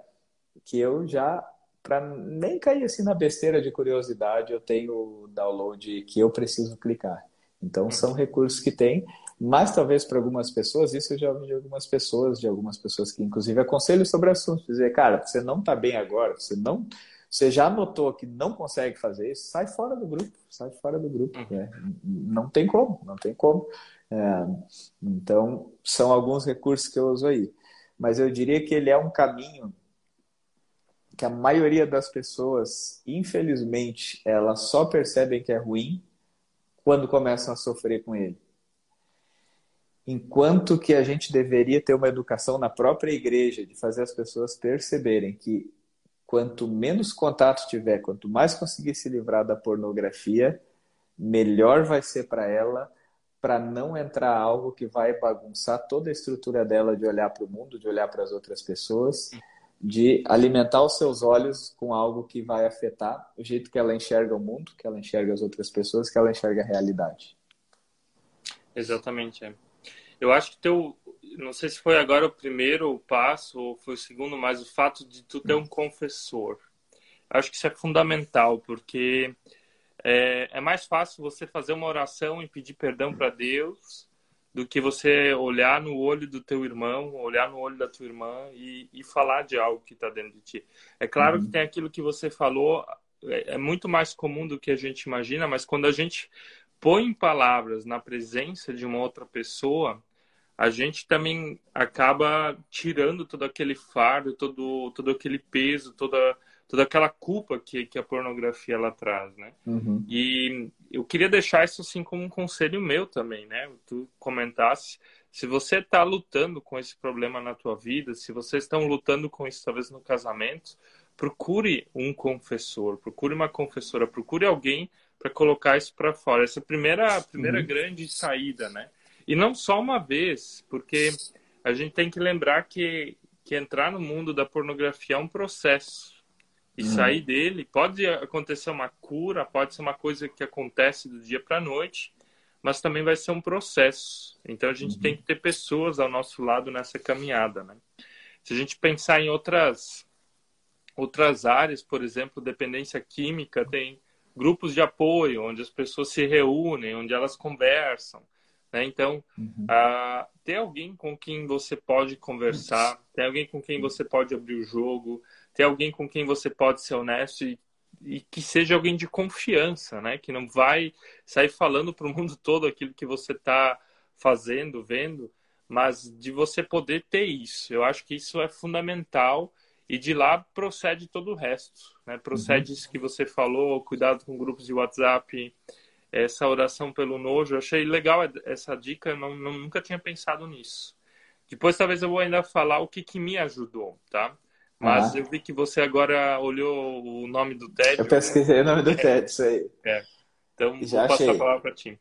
S3: que eu já, para nem cair assim na besteira de curiosidade, eu tenho o download que eu preciso clicar. Então são recursos que tem, mas talvez para algumas pessoas, isso eu já ouvi de algumas pessoas, de algumas pessoas que inclusive aconselho sobre assuntos, dizer, cara, você não está bem agora, você não você já notou que não consegue fazer isso, sai fora do grupo, sai fora do grupo. Né? Não tem como, não tem como. É, então, são alguns recursos que eu uso aí. Mas eu diria que ele é um caminho que a maioria das pessoas, infelizmente, elas só percebem que é ruim quando começam a sofrer com ele. Enquanto que a gente deveria ter uma educação na própria igreja de fazer as pessoas perceberem que quanto menos contato tiver, quanto mais conseguir se livrar da pornografia, melhor vai ser para ela para não entrar algo que vai bagunçar toda a estrutura dela de olhar para o mundo, de olhar para as outras pessoas, de alimentar os seus olhos com algo que vai afetar o jeito que ela enxerga o mundo, que ela enxerga as outras pessoas, que ela enxerga a realidade.
S2: Exatamente. É. Eu acho que teu, não sei se foi agora o primeiro passo ou foi o segundo, mas o fato de tu ter um confessor, acho que isso é fundamental porque é, é mais fácil você fazer uma oração e pedir perdão para Deus do que você olhar no olho do teu irmão, olhar no olho da tua irmã e, e falar de algo que está dentro de ti. É claro uhum. que tem aquilo que você falou, é, é, muito mais comum do que a gente imagina, mas quando a gente põe em palavras na presença de uma outra pessoa, a gente também acaba tirando todo aquele fardo, todo, todo aquele peso, toda toda aquela culpa que, que a pornografia ela traz, né? Uhum. E eu queria deixar isso assim como um conselho meu também, né? Tu comentasse se você está lutando com esse problema na tua vida, se vocês estão lutando com isso talvez no casamento, procure um confessor, procure uma confessora, procure alguém para colocar isso para fora. Essa é a primeira, a primeira uhum. grande saída, né? E não só uma vez, porque a gente tem que lembrar que, que entrar no mundo da pornografia é um processo e uhum. sair dele. Pode acontecer uma cura, pode ser uma coisa que acontece do dia para a noite, mas também vai ser um processo. Então a gente uhum. tem que ter pessoas ao nosso lado nessa caminhada, né? Se a gente pensar em outras outras áreas, por exemplo, dependência química, tem grupos de apoio, onde as pessoas se reúnem, onde elas conversam. Né? Então, uhum. uh, ter alguém com quem você pode conversar, ter alguém com quem você pode abrir o jogo, ter alguém com quem você pode ser honesto e, e que seja alguém de confiança, né? Que não vai sair falando para o mundo (laughs) todo aquilo que você está fazendo, vendo, mas de você poder ter isso. Eu acho que isso é fundamental e de lá procede todo o resto, né? Procede uhum. isso que você falou, cuidado com grupos de WhatsApp, essa oração pelo nojo. Eu achei legal essa dica, não, não, nunca tinha pensado nisso. Depois talvez eu vou ainda falar o que, que me ajudou, tá? Mas ah. eu vi que você agora olhou o nome do TED.
S3: Eu pesquisei o nome do TED, isso aí.
S2: É. Então Já vou passar achei. a palavra para ti.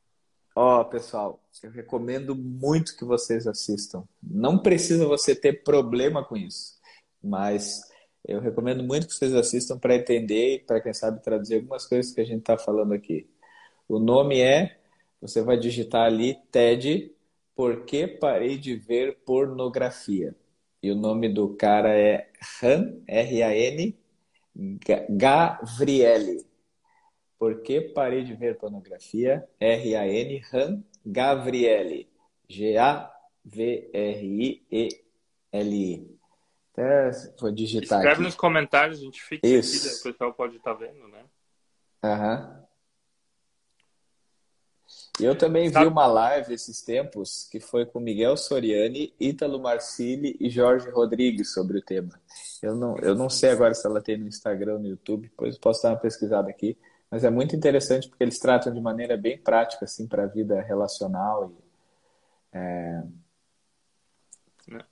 S3: Ó, oh, pessoal, eu recomendo muito que vocês assistam. Não precisa você ter problema com isso, mas eu recomendo muito que vocês assistam para entender e para quem sabe traduzir algumas coisas que a gente está falando aqui. O nome é, você vai digitar ali TED, Por que parei de ver pornografia? E o nome do cara é Han, R-A-N, Gavrieli. Por que parei de ver pornografia? R-A-N, Han, Gavrieli. G-A-V-R-I-E-L-I. Até vou digitar
S2: Escreve
S3: aqui.
S2: nos comentários, a gente fica Isso. aqui, o pessoal pode estar tá vendo, né?
S3: Aham. Uhum. Eu também vi uma live esses tempos que foi com Miguel Soriani, Ítalo Marcilli e Jorge Rodrigues sobre o tema. Eu não, eu não sei agora se ela tem no Instagram, no YouTube, depois posso dar uma pesquisada aqui, mas é muito interessante porque eles tratam de maneira bem prática assim para a vida relacional e é,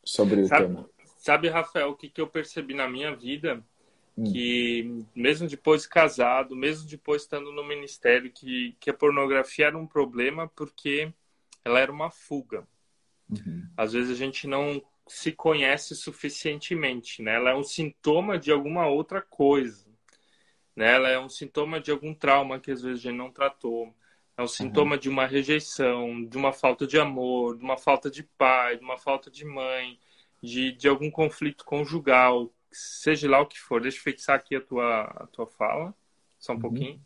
S3: sobre
S2: sabe,
S3: o tema.
S2: Sabe, Rafael, o que, que eu percebi na minha vida. Que mesmo depois casado, mesmo depois estando no ministério, que, que a pornografia era um problema porque ela era uma fuga. Uhum. Às vezes a gente não se conhece suficientemente, né? Ela é um sintoma de alguma outra coisa, né? Ela é um sintoma de algum trauma que às vezes a gente não tratou. É um sintoma uhum. de uma rejeição, de uma falta de amor, de uma falta de pai, de uma falta de mãe, de, de algum conflito conjugal seja lá o que for. Deixa eu fixar aqui a tua, a tua fala, só um uhum. pouquinho.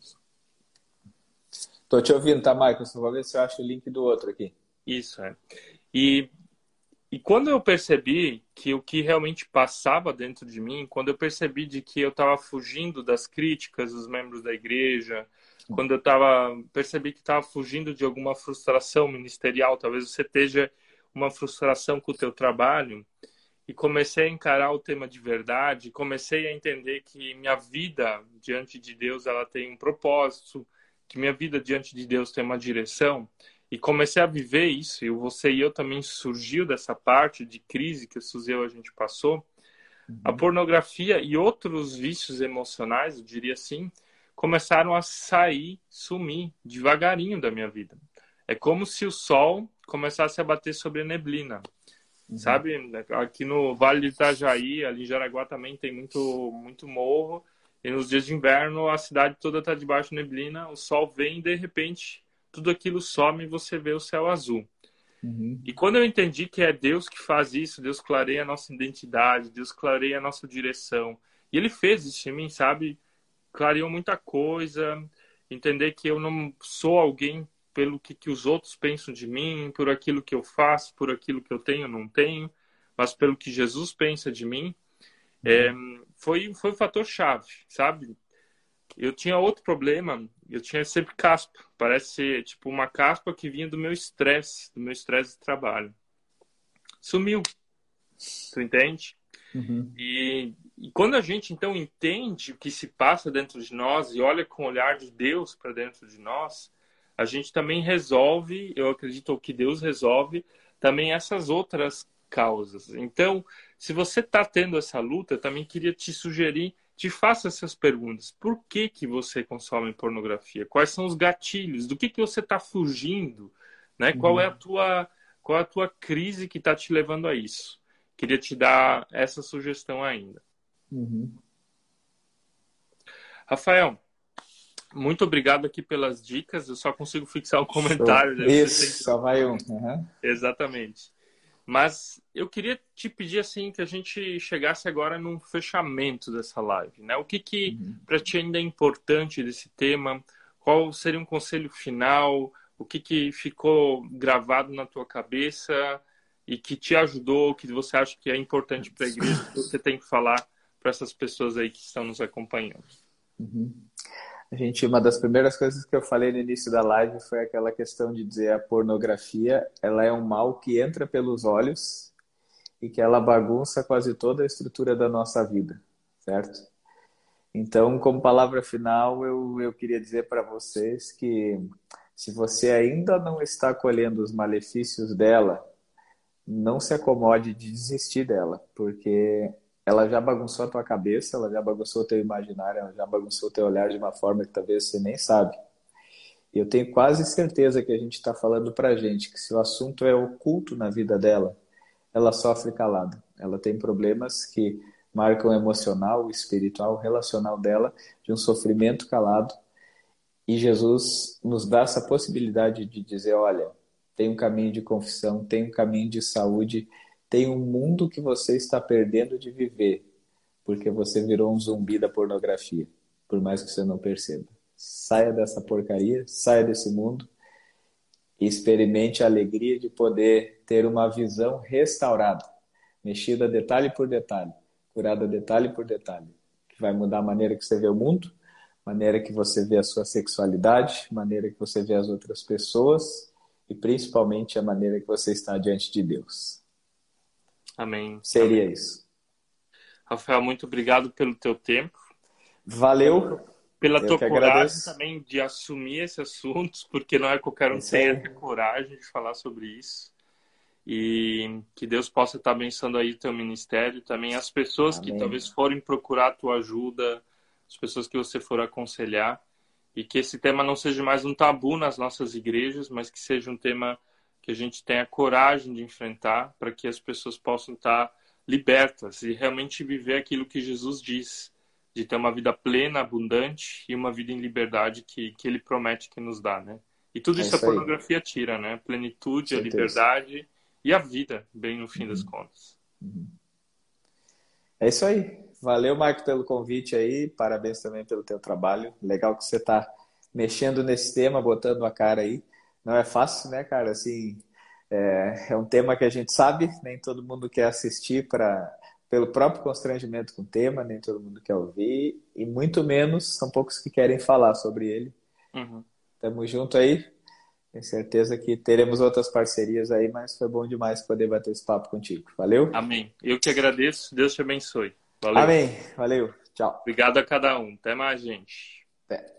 S3: Tô te ouvindo, tá, Michael? Só vou ver se eu acho o link do outro aqui.
S2: Isso, é. E, e quando eu percebi que o que realmente passava dentro de mim, quando eu percebi de que eu estava fugindo das críticas dos membros da igreja, quando eu tava, percebi que estava fugindo de alguma frustração ministerial, talvez você esteja uma frustração com o teu trabalho, e comecei a encarar o tema de verdade, comecei a entender que minha vida diante de Deus ela tem um propósito, que minha vida diante de Deus tem uma direção, e comecei a viver isso. E você e eu também surgiu dessa parte de crise que o Suzeu a gente passou. Uhum. A pornografia e outros vícios emocionais, eu diria assim, começaram a sair, sumir devagarinho da minha vida. É como se o sol começasse a bater sobre a neblina. Uhum. Sabe? Aqui no Vale do Itajaí, ali em Jaraguá também tem muito, muito morro. E nos dias de inverno a cidade toda está debaixo de neblina, o sol vem e de repente tudo aquilo some e você vê o céu azul. Uhum. E quando eu entendi que é Deus que faz isso, Deus clareia a nossa identidade, Deus clareia a nossa direção. E Ele fez isso em mim, sabe? Clareou muita coisa. Entender que eu não sou alguém pelo que, que os outros pensam de mim, por aquilo que eu faço, por aquilo que eu tenho ou não tenho, mas pelo que Jesus pensa de mim, é, foi, foi um fator chave, sabe? Eu tinha outro problema, eu tinha sempre caspa, parece ser tipo uma caspa que vinha do meu estresse, do meu estresse de trabalho. Sumiu, tu entende? Uhum. E, e quando a gente então entende o que se passa dentro de nós e olha com o olhar de Deus para dentro de nós, a gente também resolve, eu acredito que Deus resolve também essas outras causas. Então, se você está tendo essa luta, também queria te sugerir, te faça essas perguntas. Por que, que você consome pornografia? Quais são os gatilhos? Do que, que você está fugindo? Né? Uhum. Qual é a tua qual é a tua crise que está te levando a isso? Queria te dar essa sugestão ainda. Uhum. Rafael, muito obrigado aqui pelas dicas. Eu só consigo fixar um comentário.
S3: Isso, só vai um.
S2: Uhum. Exatamente. Mas eu queria te pedir assim que a gente chegasse agora num fechamento dessa live, né? O que que uhum. para ti ainda é importante desse tema? Qual seria um conselho final? O que que ficou gravado na tua cabeça e que te ajudou, que você acha que é importante para a igreja, que você tem que falar para essas pessoas aí que estão nos acompanhando?
S3: Uhum. A gente, uma das primeiras coisas que eu falei no início da live foi aquela questão de dizer a pornografia, ela é um mal que entra pelos olhos e que ela bagunça quase toda a estrutura da nossa vida, certo? Então, como palavra final, eu, eu queria dizer para vocês que se você ainda não está colhendo os malefícios dela, não se acomode de desistir dela, porque ela já bagunçou a tua cabeça, ela já bagunçou o teu imaginário, ela já bagunçou o teu olhar de uma forma que talvez você nem sabe. E eu tenho quase certeza que a gente está falando para gente que se o assunto é oculto na vida dela, ela sofre calada. Ela tem problemas que marcam o emocional, o espiritual, o relacional dela de um sofrimento calado. E Jesus nos dá essa possibilidade de dizer, olha, tem um caminho de confissão, tem um caminho de saúde tem um mundo que você está perdendo de viver, porque você virou um zumbi da pornografia, por mais que você não perceba. Saia dessa porcaria, saia desse mundo e experimente a alegria de poder ter uma visão restaurada, mexida detalhe por detalhe, curada detalhe por detalhe, que vai mudar a maneira que você vê o mundo, maneira que você vê a sua sexualidade, maneira que você vê as outras pessoas e principalmente a maneira que você está diante de Deus.
S2: Amém.
S3: Seria
S2: Amém.
S3: isso.
S2: Rafael, muito obrigado pelo teu tempo.
S3: Valeu.
S2: Pela Eu tua coragem agradeço. também de assumir esse assunto, (laughs) porque não é qualquer um que essa coragem de falar sobre isso. E que Deus possa estar abençoando aí teu ministério, também as pessoas Amém. que talvez forem procurar a tua ajuda, as pessoas que você for aconselhar, e que esse tema não seja mais um tabu nas nossas igrejas, mas que seja um tema que a gente tenha coragem de enfrentar para que as pessoas possam estar libertas e realmente viver aquilo que Jesus diz, de ter uma vida plena, abundante e uma vida em liberdade que, que ele promete que nos dá, né? E tudo é isso, isso a pornografia tira, né? Plenitude, a liberdade e a vida, bem no fim uhum. das contas. Uhum.
S3: É isso aí. Valeu, Marco, pelo convite aí. Parabéns também pelo teu trabalho. Legal que você está mexendo nesse tema, botando a cara aí não é fácil, né, cara? Assim, é, é um tema que a gente sabe, nem todo mundo quer assistir para pelo próprio constrangimento com o tema, nem todo mundo quer ouvir, e muito menos são poucos que querem falar sobre ele. Uhum. Tamo junto aí. Tenho certeza que teremos outras parcerias aí, mas foi bom demais poder bater esse papo contigo. Valeu?
S2: Amém. Eu que agradeço. Deus te abençoe. Valeu.
S3: Amém. Valeu. Tchau.
S2: Obrigado a cada um. Até mais, gente. Até.